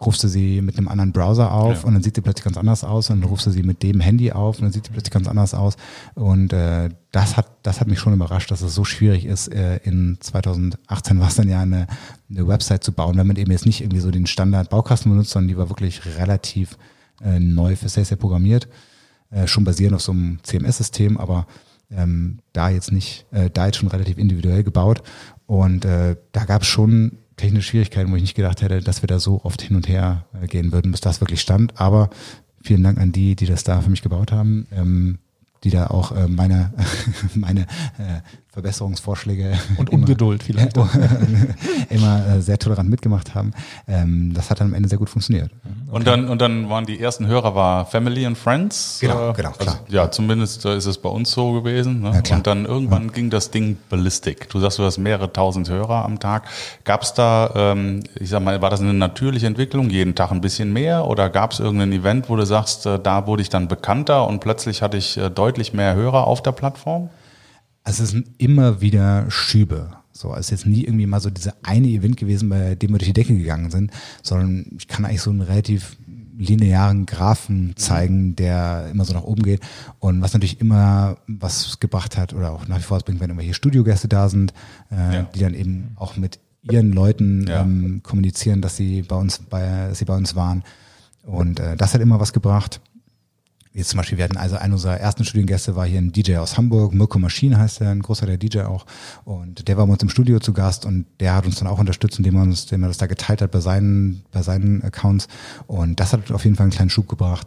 rufst du sie mit einem anderen Browser auf und dann sieht die plötzlich ganz anders aus und dann rufst du sie mit dem Handy auf und dann sieht die plötzlich ganz anders aus. Und äh, das hat, das hat mich schon überrascht, dass es so schwierig ist. Äh, in 2018 war es dann ja eine, eine Website zu bauen, wenn man eben jetzt nicht irgendwie so den Standard Baukasten benutzt, sondern die war wirklich relativ äh, neu für sehr, sehr programmiert äh, schon basierend auf so einem CMS-System, aber ähm, da jetzt nicht, äh, da jetzt schon relativ individuell gebaut. Und äh, da gab es schon technische Schwierigkeiten, wo ich nicht gedacht hätte, dass wir da so oft hin und her äh, gehen würden, bis das wirklich stand. Aber vielen Dank an die, die das da für mich gebaut haben, ähm, die da auch äh, meine, meine äh, Verbesserungsvorschläge Und immer- Ungeduld vielleicht. immer äh, sehr tolerant mitgemacht haben. Ähm, das hat dann am Ende sehr gut funktioniert. Und dann und dann waren die ersten Hörer war Family and Friends. Genau, Äh, genau, also, klar. ja, zumindest äh, ist es bei uns so gewesen. Ne? Ja, und dann irgendwann ging das Ding ballistic. Du sagst, du hast mehrere tausend Hörer am Tag. Gab es da, ähm, ich sag mal, war das eine natürliche Entwicklung, jeden Tag ein bisschen mehr? Oder gab es irgendein Event, wo du sagst, äh, da wurde ich dann bekannter und plötzlich hatte ich äh, deutlich mehr Hörer auf der Plattform? Also es sind immer wieder Schübe. So, es ist jetzt nie irgendwie mal so dieser eine Event gewesen, bei dem wir durch die Decke gegangen sind, sondern ich kann eigentlich so einen relativ linearen Graphen zeigen, der immer so nach oben geht und was natürlich immer was gebracht hat oder auch nach wie vor was bringt, wenn irgendwelche Studiogäste da sind, äh, Ja. die dann eben auch mit ihren Leuten Ja. ähm, kommunizieren, dass sie bei uns bei, sie bei uns waren und äh, das hat immer was gebracht. Jetzt zum Beispiel, wir hatten also einer unserer ersten Studiengäste war hier ein DJ aus Hamburg, Mirko Maschine heißt er, ein großer der DJ auch. Und der war bei uns im Studio zu Gast und der hat uns dann auch unterstützt, indem er uns, indem er das da geteilt hat bei seinen, bei seinen Accounts. Und das hat auf jeden Fall einen kleinen Schub gebracht.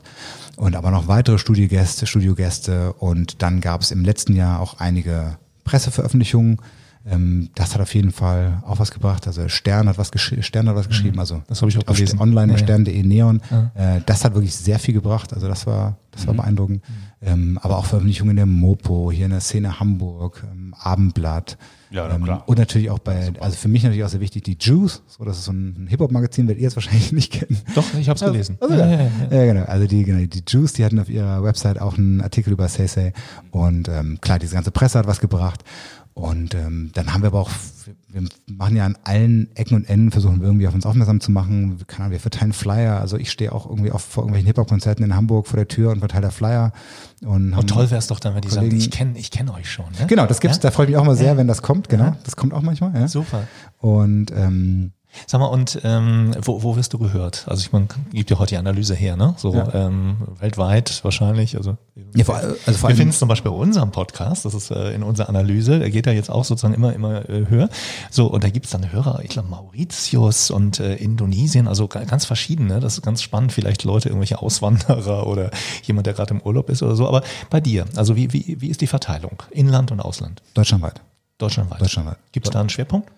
Und aber noch weitere Studiogäste, Studiogäste. Und dann gab es im letzten Jahr auch einige Presseveröffentlichungen. Ähm, das hat auf jeden Fall auch was gebracht. Also Stern hat was, gesch Stern hat was geschrieben. Also Mhm. Das habe ich auch auf gelesen. online Ja, stern.de Neon. Ja. Äh, das hat wirklich sehr viel gebracht. Also das war, das Mhm. war beeindruckend. Ähm, aber auch Veröffentlichungen in der Mopo, hier in der Szene Hamburg, ähm, Abendblatt. Ja, na ähm, klar. Und natürlich auch bei, also für mich natürlich auch sehr wichtig, die Juice. So, das ist so ein Hip-Hop-Magazin, werdet ihr jetzt wahrscheinlich nicht kennen. Doch, ich habe es gelesen. Also, ja, ja, ja, ja. genau. Also die, genau, die Juice, die hatten auf ihrer Website auch einen Artikel über Say Say. Und ähm, klar, diese ganze Presse hat was gebracht. Und ähm, dann haben wir aber auch, wir machen ja an allen Ecken und Enden, versuchen wir irgendwie auf uns aufmerksam zu machen. Keine Ahnung, wir verteilen Flyer. Also ich stehe auch irgendwie oft vor irgendwelchen Hip-Hop-Konzerten in Hamburg vor der Tür und verteile da Flyer. Und, Und toll wäre es doch dann, wenn die sagen, Kollegen- ich kenne ich kenn euch schon. Ne? Genau, das gibt's, Ja? da freue ich mich auch mal sehr, Ja. wenn das kommt, genau. Ja. Das kommt auch manchmal, ja. Super. Und ähm, Sag mal, und ähm, wo, wo wirst du gehört? Also ich meine, gibt ja heute die Analyse her, ne? So Ja. ähm, weltweit wahrscheinlich. Also, ja, vor, also vor wir finden es zum Beispiel bei unserem Podcast, das ist äh, in unserer Analyse, der geht ja jetzt auch sozusagen immer, immer äh, höher. So, und da gibt's dann Hörer, ich glaube Mauritius und äh, Indonesien, also ga- ganz verschiedene. Das ist ganz spannend, vielleicht Leute, irgendwelche Auswanderer oder jemand, der gerade im Urlaub ist oder so. Aber bei dir, also wie, wie, wie ist die Verteilung? Inland und Ausland? deutschlandweit. Deutschlandweit. Deutschlandweit. Gibt's da einen Schwerpunkt?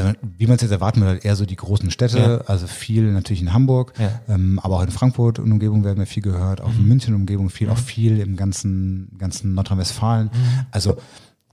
Also wie man es jetzt erwarten würde, eher so die großen Städte, Ja. also viel natürlich in Hamburg, Ja. ähm, aber auch in Frankfurt und Umgebung werden wir viel gehört, auch Mhm. in München und Umgebung viel, auch viel im ganzen, ganzen Nordrhein-Westfalen, Mhm. also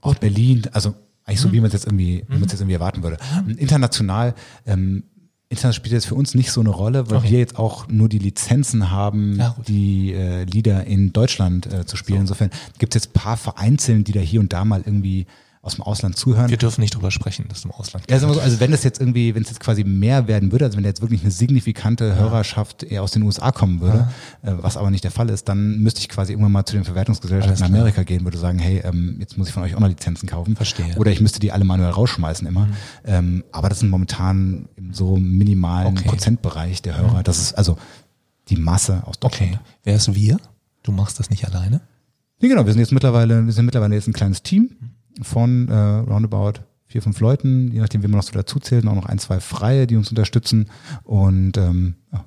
auch Berlin, also eigentlich so, wie man es jetzt irgendwie, wie man es jetzt irgendwie erwarten würde. Und international, ähm, International spielt jetzt für uns nicht so eine Rolle, weil Okay. wir jetzt auch nur die Lizenzen haben, Ja, die äh, Lieder in Deutschland äh, zu spielen. Insofern gibt es jetzt paar vereinzelt, die da hier und da mal irgendwie aus dem Ausland zuhören. Wir dürfen nicht drüber sprechen, dass du im Ausland Ja, so, also wenn das jetzt irgendwie, wenn es jetzt quasi mehr werden würde, also wenn da jetzt wirklich eine signifikante Hörerschaft eher aus den USA kommen würde, äh, was aber nicht der Fall ist, dann müsste ich quasi irgendwann mal zu den Verwertungsgesellschaften in klar. Amerika gehen, würde sagen, hey, ähm, jetzt muss ich von euch auch noch Lizenzen kaufen. Verstehe. Mhm. Oder ich müsste die alle manuell rausschmeißen immer. Ähm, aber das sind momentan im so minimalen Okay. Mhm. Prozentbereich der Hörer. Das ist also die Masse aus Deutschland. Okay. Wer ist wir? Du machst das nicht alleine? Nee, genau, wir sind jetzt mittlerweile, wir sind mittlerweile jetzt ein kleines Team von äh, roundabout vier, fünf Leuten, je nachdem, wie man noch so dazu zählt, auch noch ein, zwei Freie, die uns unterstützen. Und ähm, ja.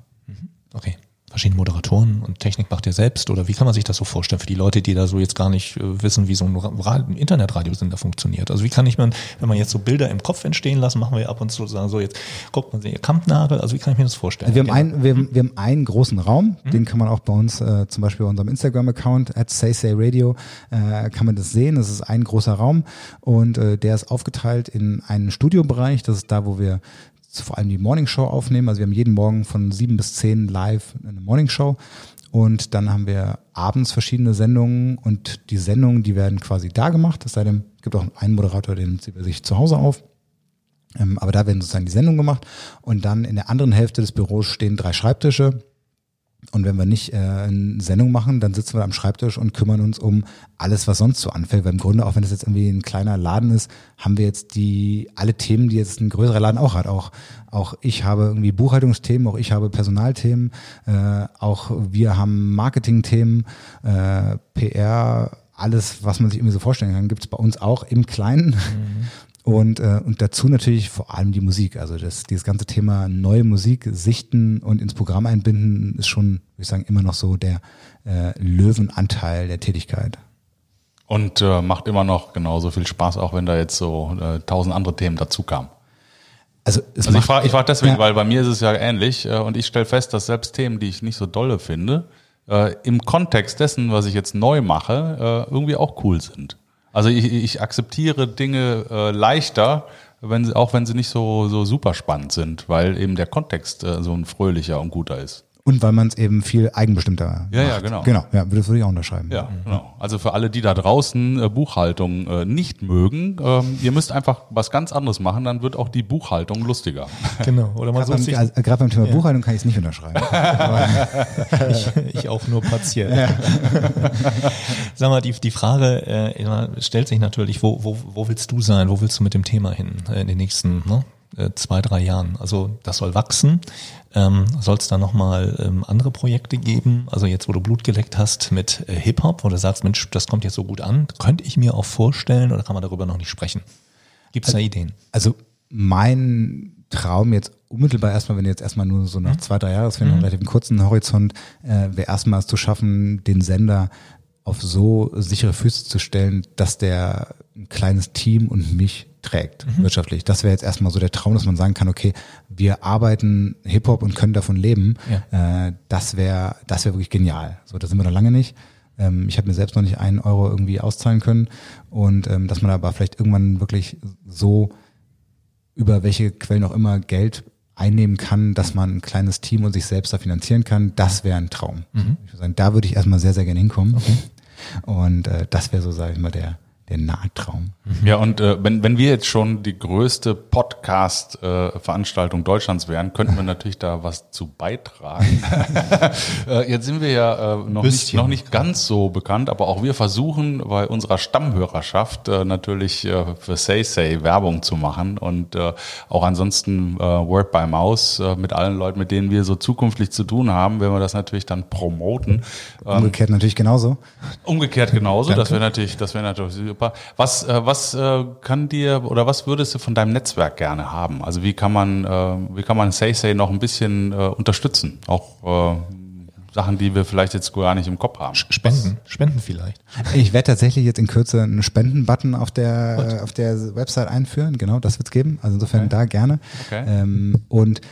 Okay. Verschiedene Moderatoren und Technik macht ihr selbst oder wie kann man sich das so vorstellen für die Leute, die da so jetzt gar nicht äh, wissen, wie so ein, Ra ein Internetradiosender funktioniert? Also wie kann ich man, wenn man jetzt so Bilder im Kopf entstehen lassen, machen wir ab und zu sagen, so jetzt guckt man sich ihr Kampnagel, also wie kann ich mir das vorstellen? wir haben, Gerne. einen, wir, haben- wir haben einen großen Raum, den kann man auch bei uns, äh, zum Beispiel bei unserem Instagram-Account, at SaySayRadio, äh, kann man das sehen. Das ist ein großer Raum und äh, der ist aufgeteilt in einen Studiobereich. Das ist da, wo wir vor allem die Morning Show aufnehmen. Also wir haben jeden Morgen von sieben bis zehn live eine Morning Show. Und dann haben wir abends verschiedene Sendungen und die Sendungen, die werden quasi da gemacht. Es sei denn, gibt auch einen Moderator, den nimmt sie bei sich zu Hause auf. Ähm, aber da werden sozusagen die Sendungen gemacht. Und dann in der anderen Hälfte des Büros stehen drei Schreibtische. Und wenn wir nicht äh, eine Sendung machen, dann sitzen wir am Schreibtisch und kümmern uns um alles, was sonst so anfällt. Weil im Grunde, auch wenn es jetzt irgendwie ein kleiner Laden ist, haben wir jetzt die alle Themen, die jetzt ein größerer Laden auch hat. Auch, auch ich habe irgendwie Buchhaltungsthemen, auch ich habe Personalthemen, äh, auch wir haben Marketingthemen, äh, PR, alles, was man sich irgendwie so vorstellen kann, gibt es bei uns auch im Kleinen. Und, äh, und dazu natürlich vor allem die Musik. Also das, dieses ganze Thema neue Musik sichten und ins Programm einbinden ist schon, würde ich sagen, immer noch so der äh, Löwenanteil der Tätigkeit. Und äh, macht immer noch genauso viel Spaß, auch wenn da jetzt so äh, tausend andere Themen dazu kamen. Also, Also ich frage ich frag deswegen, Ja. weil bei mir ist es ja ähnlich äh, und ich stelle fest, dass selbst Themen, die ich nicht so dolle finde, äh, im Kontext dessen, was ich jetzt neu mache, irgendwie auch cool sind. Also ich, ich akzeptiere Dinge äh, leichter, wenn sie, auch wenn sie nicht so, so super spannend sind, weil eben der Kontext äh, so ein fröhlicher und guter ist. Und weil man es eben viel eigenbestimmter Ja, macht. ja, genau. Genau, ja, das würde ich auch unterschreiben. Ja, genau. Also für alle, die da draußen äh, Buchhaltung äh, nicht mögen, ähm, ihr müsst einfach was ganz anderes machen, dann wird auch die Buchhaltung lustiger. Genau. Oder man Gerade beim, also, gerade beim Thema Buchhaltung kann ich es nicht unterschreiben. ich, ich auch nur partiell. Sag mal, die, die Frage äh, stellt sich natürlich, wo, wo, wo willst du sein? Wo willst du mit dem Thema hin äh, in den nächsten ne, äh, zwei, drei Jahren? Also das soll wachsen. Ähm, soll es da nochmal ähm, andere Projekte geben? Also jetzt, wo du Blut geleckt hast mit äh, Hip-Hop, wo du sagst, Mensch, das kommt jetzt so gut an, könnte ich mir auch vorstellen oder kann man darüber noch nicht sprechen? Gibt es da Ideen? Also mein Traum jetzt unmittelbar erstmal, wenn jetzt erstmal nur so nach zwei, drei Jahresfilmen, mhm. relativ kurzen Horizont, äh, wäre erstmal es zu schaffen, den Sender auf so sichere Füße zu stellen, dass der ein kleines Team und mich trägt mhm. wirtschaftlich. Das wäre jetzt erstmal so der Traum, dass man sagen kann, okay, wir arbeiten Hip-Hop und können davon leben. Ja. Äh, das wäre das wäre wirklich genial. So, da sind wir noch lange nicht. Ähm, ich habe mir selbst noch nicht einen Euro irgendwie auszahlen können. Und ähm, dass man aber vielleicht irgendwann wirklich so über welche Quellen auch immer Geld einnehmen kann, dass man ein kleines Team und sich selbst da finanzieren kann, das wäre ein Traum. Mhm. Ich würde sagen, da würde ich erstmal sehr, sehr gerne hinkommen. Okay. Und äh, das wäre so, sage ich mal, der, der Nahtraum. Ja, und äh, wenn, wenn wir jetzt schon die größte Podcast-Veranstaltung Deutschlands wären, könnten wir natürlich da was zu beitragen. äh, jetzt sind wir ja äh, noch, nicht, noch nicht ganz so bekannt, aber auch wir versuchen bei unserer Stammhörerschaft äh, natürlich äh, für Say Say Werbung zu machen und äh, auch ansonsten äh, Word by Mouse äh, mit allen Leuten, mit denen wir so zukünftig zu tun haben, wenn wir das natürlich dann promoten. Ähm, Umgekehrt natürlich genauso. Umgekehrt genauso, das wäre natürlich, das wäre natürlich super. Was, äh, was äh, kann dir oder was würdest du von deinem Netzwerk gerne haben? Also wie kann man, äh, wie kann man Say Say noch ein bisschen äh, unterstützen? Auch äh, Sachen, die wir vielleicht jetzt gar nicht im Kopf haben. Spenden, Spenden vielleicht. Ich werde tatsächlich jetzt in Kürze einen Spenden-Button auf der, auf der Website einführen. Genau, das wird's geben. Also insofern da gerne. Okay. Ähm, und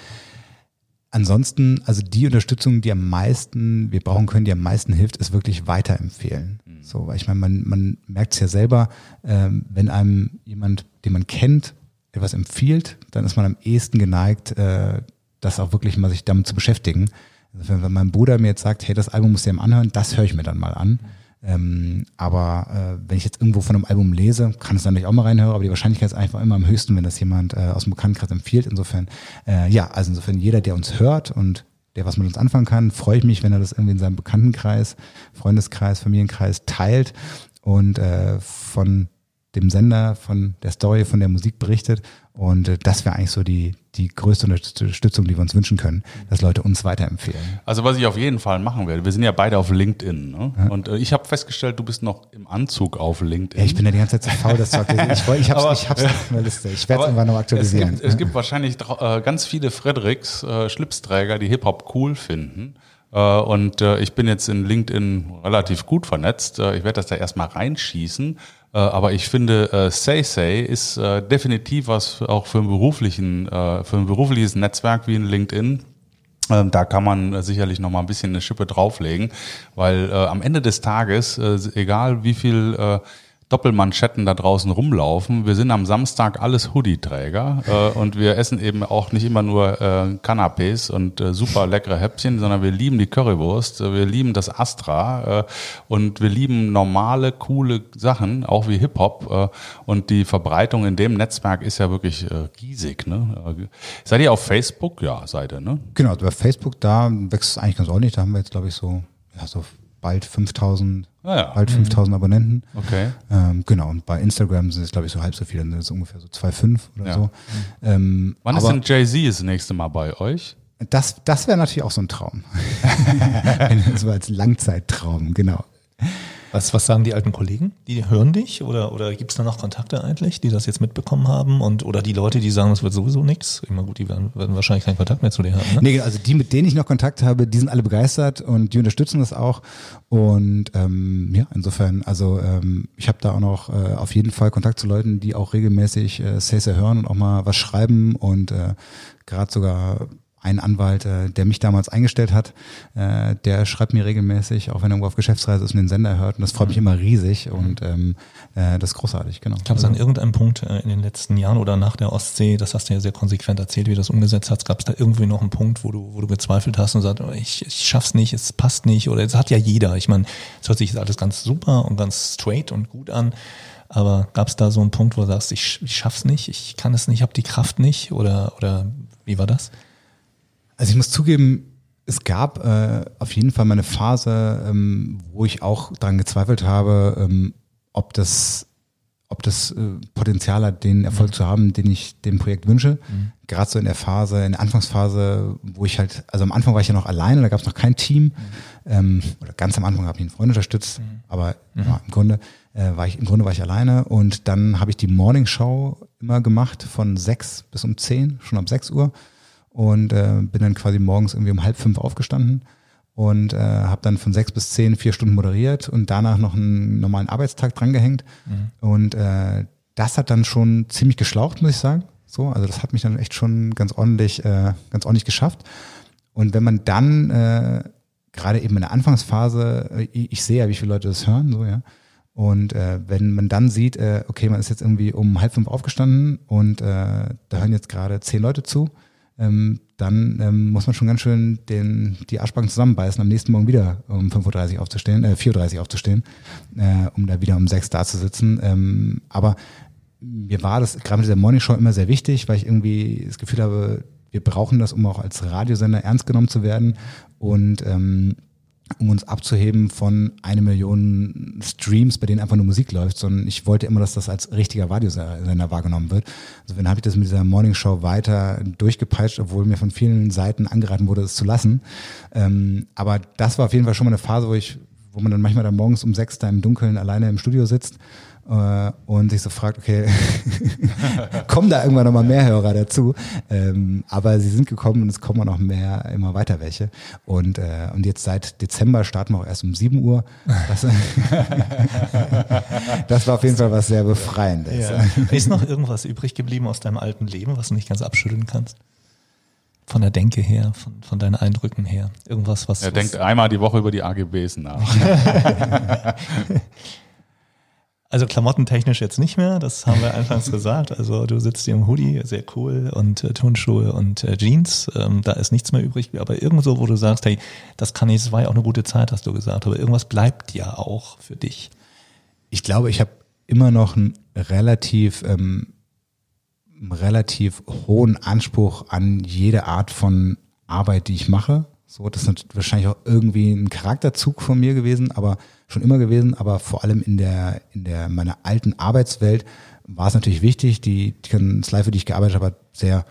ansonsten, also die Unterstützung, die am meisten wir brauchen können, die am meisten hilft, ist wirklich weiterempfehlen. So, weil ich meine, man, man merkt es ja selber, ähm, wenn einem jemand, den man kennt, etwas empfiehlt, dann ist man am ehesten geneigt, äh, das auch wirklich mal sich damit zu beschäftigen. Also wenn, mein Bruder mir jetzt sagt, hey, das Album musst du mal anhören, das höre ich mir dann mal an. Ähm, aber äh, wenn ich jetzt irgendwo von einem Album lese, kann es dann natürlich auch mal reinhören, aber die Wahrscheinlichkeit ist einfach immer am höchsten, wenn das jemand äh, aus dem Bekanntenkreis empfiehlt. Insofern, äh, ja, also insofern jeder, der uns hört und der was mit uns anfangen kann, freue ich mich, wenn er das irgendwie in seinem Bekanntenkreis, Freundeskreis, Familienkreis teilt und äh, von dem Sender, von der Story, von der Musik berichtet. Und äh, das wäre eigentlich so die, die größte Unterstützung, die wir uns wünschen können, dass Leute uns weiterempfehlen. Also was ich auf jeden Fall machen werde, wir sind ja beide auf LinkedIn. Ne? Und äh, ich habe festgestellt, du bist noch im Anzug auf LinkedIn. Ja, ich bin ja die ganze Zeit zu faul, das zu aktualisieren. Ich, ich ich hab's auf meiner Liste. Ich werde es irgendwann noch aktualisieren. Es gibt, es gibt wahrscheinlich äh, ganz viele Fredericks, äh, Schlipsträger, die Hip-Hop cool finden. Äh, und äh, ich bin jetzt in LinkedIn relativ gut vernetzt. Äh, ich werde das da erstmal reinschießen. Äh, aber ich finde, äh, Say Say ist äh, definitiv was auch für, einen beruflichen, äh, für ein berufliches Netzwerk wie in LinkedIn. Ähm, Da kann man äh, sicherlich noch mal ein bisschen eine Schippe drauflegen, weil äh, am Ende des Tages, äh, egal wie viel äh, Doppelmanschetten da draußen rumlaufen, wir sind am Samstag alles Hoodie-Träger äh, und wir essen eben auch nicht immer nur äh, Canapés und äh, super leckere Häppchen, sondern wir lieben die Currywurst, äh, wir lieben das Astra äh, und wir lieben normale, coole Sachen, auch wie Hip-Hop äh, und die Verbreitung in dem Netzwerk ist ja wirklich äh, riesig. Ne? Äh, Seid ihr auf Facebook? Ja, seid ihr, ne? Genau, bei Facebook, da wächst es eigentlich ganz ordentlich. Da haben wir jetzt, glaube ich, so, ja, so bald 5000, Ah ja. bald 5000 Abonnenten. Okay. Ähm, genau, und bei Instagram sind es, glaube ich, so halb so viele, dann sind es ungefähr so 2,5 oder Ja. so. Ähm, Wann ist denn Jay-Z das nächste Mal bei euch? das, das wäre natürlich auch so ein Traum. so als Langzeittraum, genau. Was, was sagen die alten Kollegen? Die hören dich oder, oder gibt es da noch Kontakte eigentlich, die das jetzt mitbekommen haben? Und, oder die Leute, die sagen, das wird sowieso nichts? Immer gut, die werden, werden wahrscheinlich keinen Kontakt mehr zu dir haben. Ne? Nee, also die, mit denen ich noch Kontakt habe, die sind alle begeistert und die unterstützen das auch. Und ähm, ja, insofern, also ähm, ich habe da auch noch äh, auf jeden Fall Kontakt zu Leuten, die auch regelmäßig äh, Sacer hören und auch mal was schreiben und äh, gerade sogar ein Anwalt, äh, der mich damals eingestellt hat, äh, der schreibt mir regelmäßig, auch wenn er irgendwo auf Geschäftsreise ist und den Sender hört. Und das freut mich immer riesig und ähm, äh, das ist großartig, genau. Gab es an irgendeinem Punkt äh, in den letzten Jahren oder nach der Ostsee, das hast du ja sehr konsequent erzählt, wie du das umgesetzt hast, gab es da irgendwie noch einen Punkt, wo du, wo du gezweifelt hast und sagst, oh, ich, ich schaff's nicht, es passt nicht oder es hat ja jeder. Ich meine, es hört sich jetzt alles ganz super und ganz straight und gut an, aber gab es da so einen Punkt, wo du sagst, ich, ich schaff's nicht, ich kann es nicht, habe die Kraft nicht oder, oder wie war das? Also ich muss zugeben, es gab äh, auf jeden Fall mal eine Phase, ähm, wo ich auch daran gezweifelt habe, ähm, ob das, ob das äh, Potenzial hat, den Erfolg zu haben, den ich dem Projekt wünsche. Gerade so in der Phase, in der Anfangsphase, wo ich halt, also am Anfang war ich ja noch alleine, da gab es noch kein Team. Ähm, oder ganz am Anfang habe ich einen Freund unterstützt, aber ja, im Grunde äh, war ich, im Grunde war ich alleine. Und dann habe ich die Morning Show immer gemacht von sechs bis um zehn, schon ab sechs Uhr und äh, bin dann quasi morgens irgendwie um halb fünf aufgestanden und äh, habe dann von sechs bis zehn vier Stunden moderiert und danach noch einen normalen Arbeitstag drangehängt. Und äh, das hat dann schon ziemlich geschlaucht, muss ich sagen. So, also das hat mich dann echt schon ganz ordentlich, äh, ganz ordentlich geschafft. Und wenn man dann äh, gerade eben in der Anfangsphase, äh, ich, ich sehe ja, wie viele Leute das hören, so ja. Und äh, wenn man dann sieht, äh, okay, man ist jetzt irgendwie um halb fünf aufgestanden und äh, da hören jetzt gerade zehn Leute zu, ähm, dann ähm, muss man schon ganz schön den, die Arschbacken zusammenbeißen, am nächsten Morgen wieder um 5.30 Uhr aufzustehen, äh, 4.30 Uhr aufzustehen, äh, um da wieder um 6 da zu sitzen. Ähm, aber mir war das gerade mit dieser Morning Show immer sehr wichtig, weil ich irgendwie das Gefühl habe, wir brauchen das, um auch als Radiosender ernst genommen zu werden und ähm, um uns abzuheben von eine Million Streams, bei denen einfach nur Musik läuft, sondern ich wollte immer, dass das als richtiger Radiosender wahrgenommen wird. Also dann habe ich das mit dieser Morning Show weiter durchgepeitscht, obwohl mir von vielen Seiten angeraten wurde, es zu lassen. Ähm, aber das war auf jeden Fall schon mal eine Phase, wo ich, wo man dann manchmal dann morgens um sechs da im Dunkeln alleine im Studio sitzt und sich so fragt, okay, kommen da irgendwann nochmal mehr Hörer dazu? Ähm, aber sie sind gekommen und es kommen auch noch mehr, immer weiter welche. Und, äh, und jetzt seit Dezember starten wir auch erst um 7 Uhr. Das, das war auf jeden Fall was sehr Befreiendes. Ja. Ist noch irgendwas übrig geblieben aus deinem alten Leben, was du nicht ganz abschütteln kannst? Von der Denke her, von, von deinen Eindrücken her. Irgendwas, was. Er was denkt einmal die Woche über die AGBs nach. Also klamottentechnisch jetzt nicht mehr, das haben wir anfangs gesagt. Also du sitzt hier im Hoodie, sehr cool, und äh, Turnschuhe und äh, Jeans, ähm, da ist nichts mehr übrig. Aber irgendwo, wo du sagst, hey, das kann ich, es war ja auch eine gute Zeit, hast du gesagt, aber irgendwas bleibt ja auch für dich. ich glaube, ich habe immer noch einen relativ, ähm, relativ hohen Anspruch an jede Art von Arbeit, die ich mache. So, das ist wahrscheinlich auch irgendwie ein Charakterzug von mir gewesen, aber schon immer gewesen, aber vor allem in der, in der, meiner alten Arbeitswelt war es natürlich wichtig, die, die Kanzlei, für die ich gearbeitet habe, hat sehr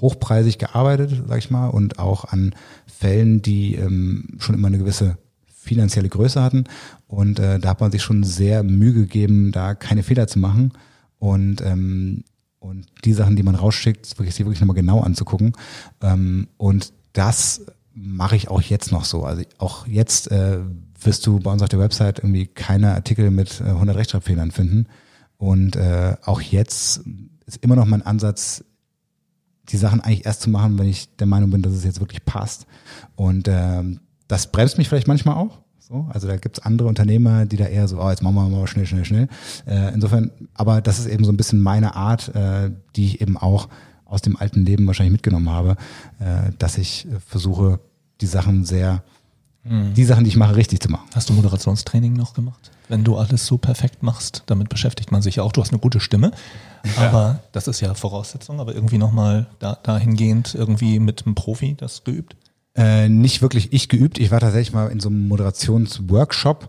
hochpreisig gearbeitet, sag ich mal, und auch an Fällen, die ähm, schon immer eine gewisse finanzielle Größe hatten. Und äh, da hat man sich schon sehr Mühe gegeben, da keine Fehler zu machen. Und, ähm, und die Sachen, die man rausschickt, wirklich, sich wirklich nochmal genau anzugucken. Ähm, und das mache ich auch jetzt noch so. Also auch jetzt äh, wirst du bei uns auf der Website irgendwie keine Artikel mit äh, 100 Rechtschreibfehlern finden. Und äh, auch jetzt ist immer noch mein Ansatz, die Sachen eigentlich erst zu machen, wenn ich der Meinung bin, dass es jetzt wirklich passt. Und ähm, das bremst mich vielleicht manchmal auch. So, also da gibt's andere Unternehmer, die da eher so, oh, jetzt machen wir mal schnell, schnell, schnell. Äh, insofern, aber das ist eben so ein bisschen meine Art, äh, die ich eben auch aus dem alten Leben wahrscheinlich mitgenommen habe, äh, dass ich äh, versuche, die Sachen sehr, die Sachen, die ich mache, richtig zu machen. Hast du Moderationstraining noch gemacht? Wenn du alles so perfekt machst, damit beschäftigt man sich ja auch. Du hast eine gute Stimme, aber das ist ja Voraussetzung. Aber irgendwie nochmal da, dahingehend irgendwie mit einem Profi das geübt? Äh, nicht wirklich ich geübt. Ich war tatsächlich mal in so einem Moderationsworkshop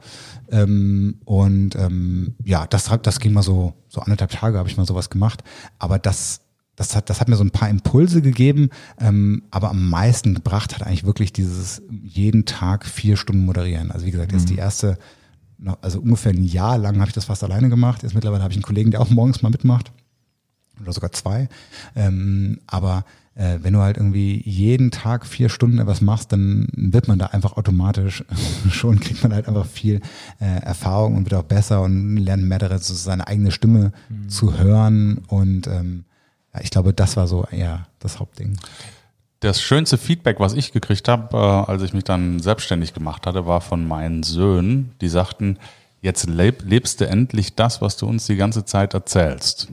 ähm, und ähm, ja, das, das ging mal so so anderthalb Tage habe ich mal sowas gemacht. Aber das das hat, das hat mir so ein paar Impulse gegeben, ähm, aber am meisten gebracht hat eigentlich wirklich dieses jeden Tag vier Stunden moderieren. Also wie gesagt, jetzt die erste, noch- also ungefähr ein Jahr lang habe ich das fast alleine gemacht. Jetzt mittlerweile habe ich einen Kollegen, der auch morgens mal mitmacht oder sogar zwei. Ähm, aber äh, wenn du halt irgendwie jeden Tag vier Stunden etwas machst, dann wird man da einfach automatisch schon, kriegt man halt einfach viel äh, Erfahrung und wird auch besser und lernt mehr so seine eigene Stimme zu hören. Und ähm, ja, ich glaube, das war so eher das Hauptding. Das schönste Feedback, was ich gekriegt habe, äh, als ich mich dann selbstständig gemacht hatte, war von meinen Söhnen, die sagten, jetzt leb, lebst du endlich das, was du uns die ganze Zeit erzählst.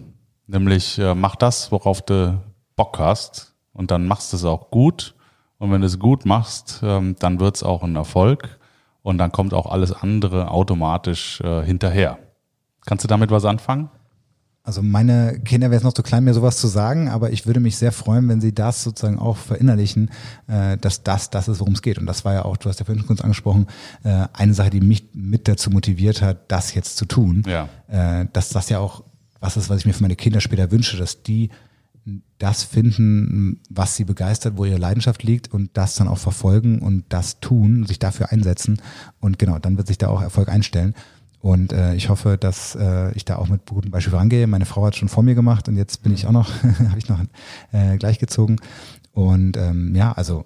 Nämlich äh, mach das, worauf du Bock hast und dann machst du es auch gut. Und wenn du es gut machst, ähm, dann wird es auch ein Erfolg und dann kommt auch alles andere automatisch äh, hinterher. Kannst du damit was anfangen? Also meine Kinder wären noch zu klein, mir sowas zu sagen, aber ich würde mich sehr freuen, wenn sie das sozusagen auch verinnerlichen, äh, dass das das ist, worum es geht. Und das war ja auch, du hast ja vorhin kurz angesprochen, äh, eine Sache, die mich mit dazu motiviert hat, das jetzt zu tun. Ja. Äh, dass das ja auch was ist, was ich mir für meine Kinder später wünsche, dass die das finden, was sie begeistert, wo ihre Leidenschaft liegt und das dann auch verfolgen und das tun, sich dafür einsetzen. Und genau, dann wird sich da auch Erfolg einstellen. Und äh, ich hoffe, dass äh, ich da auch mit gutem Beispiel rangehe. Meine Frau hat schon vor mir gemacht und jetzt bin ich auch noch, habe ich noch äh, gleichgezogen. Und ähm, ja, also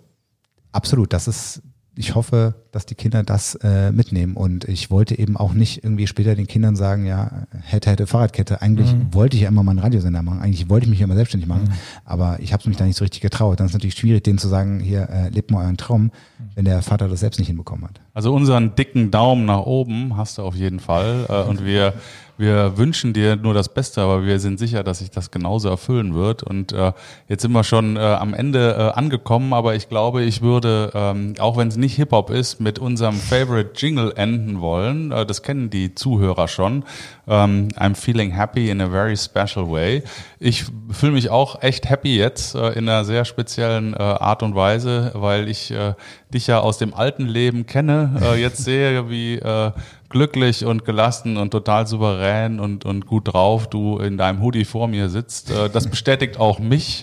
absolut, das ist, ich hoffe, dass die Kinder das äh, mitnehmen. Und ich wollte eben auch nicht irgendwie später den Kindern sagen, ja, hätte, hätte Fahrradkette. Eigentlich wollte ich ja immer mal einen Radiosender machen. Eigentlich wollte ich mich ja immer selbstständig machen. Aber ich habe mich da nicht so richtig getraut. Dann ist es natürlich schwierig, denen zu sagen, hier, äh, lebt mal euren Traum, wenn der Vater das selbst nicht hinbekommen hat. Also unseren dicken Daumen nach oben hast du auf jeden Fall. Äh, Und wir wir wünschen dir nur das Beste, aber wir sind sicher, dass sich das genauso erfüllen wird. Und äh, jetzt sind wir schon äh, am Ende äh, angekommen, aber ich glaube, ich würde, ähm, auch wenn es nicht Hip-Hop ist, mit unserem Favorite Jingle enden wollen. Äh, das kennen die Zuhörer schon. Ähm, I'm feeling happy in a very special way. Ich fühle mich auch echt happy jetzt äh, in einer sehr speziellen äh, Art und Weise, weil ich äh, dich ja aus dem alten Leben kenne, äh, jetzt sehe, wie äh, glücklich und gelassen und total souverän und, und gut drauf du in deinem Hoodie vor mir sitzt. Äh, das bestätigt auch mich.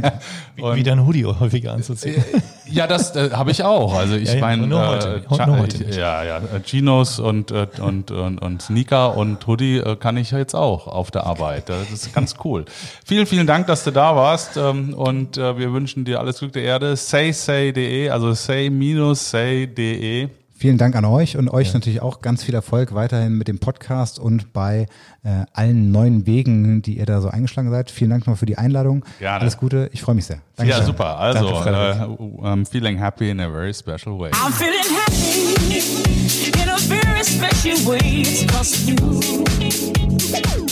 Wie, dein Hoodie häufiger anzuziehen. Ja, das äh, habe ich auch. Also ich Ja, ja, meine, äh, ja, ja, äh, Chinos und, äh, und, und, und Sneaker und Hoodie äh, kann ich jetzt auch auf der Arbeit. Das ist ganz cool. vielen, vielen Dank, dass du da warst ähm, und äh, wir wünschen dir alles Glück der Erde. Saysay.de, also say-say.de. Vielen Dank an euch und euch natürlich auch ganz viel Erfolg weiterhin mit dem Podcast und bei äh, allen neuen Wegen, die ihr da so eingeschlagen seid. Vielen Dank nochmal für die Einladung. Gerne. Alles Gute, ich freue mich sehr. Ja, Dankeschön. super. Also, Danke, Frederik. äh, I'm feeling happy in a very special way. I'm feeling happy in a very special way. It's you.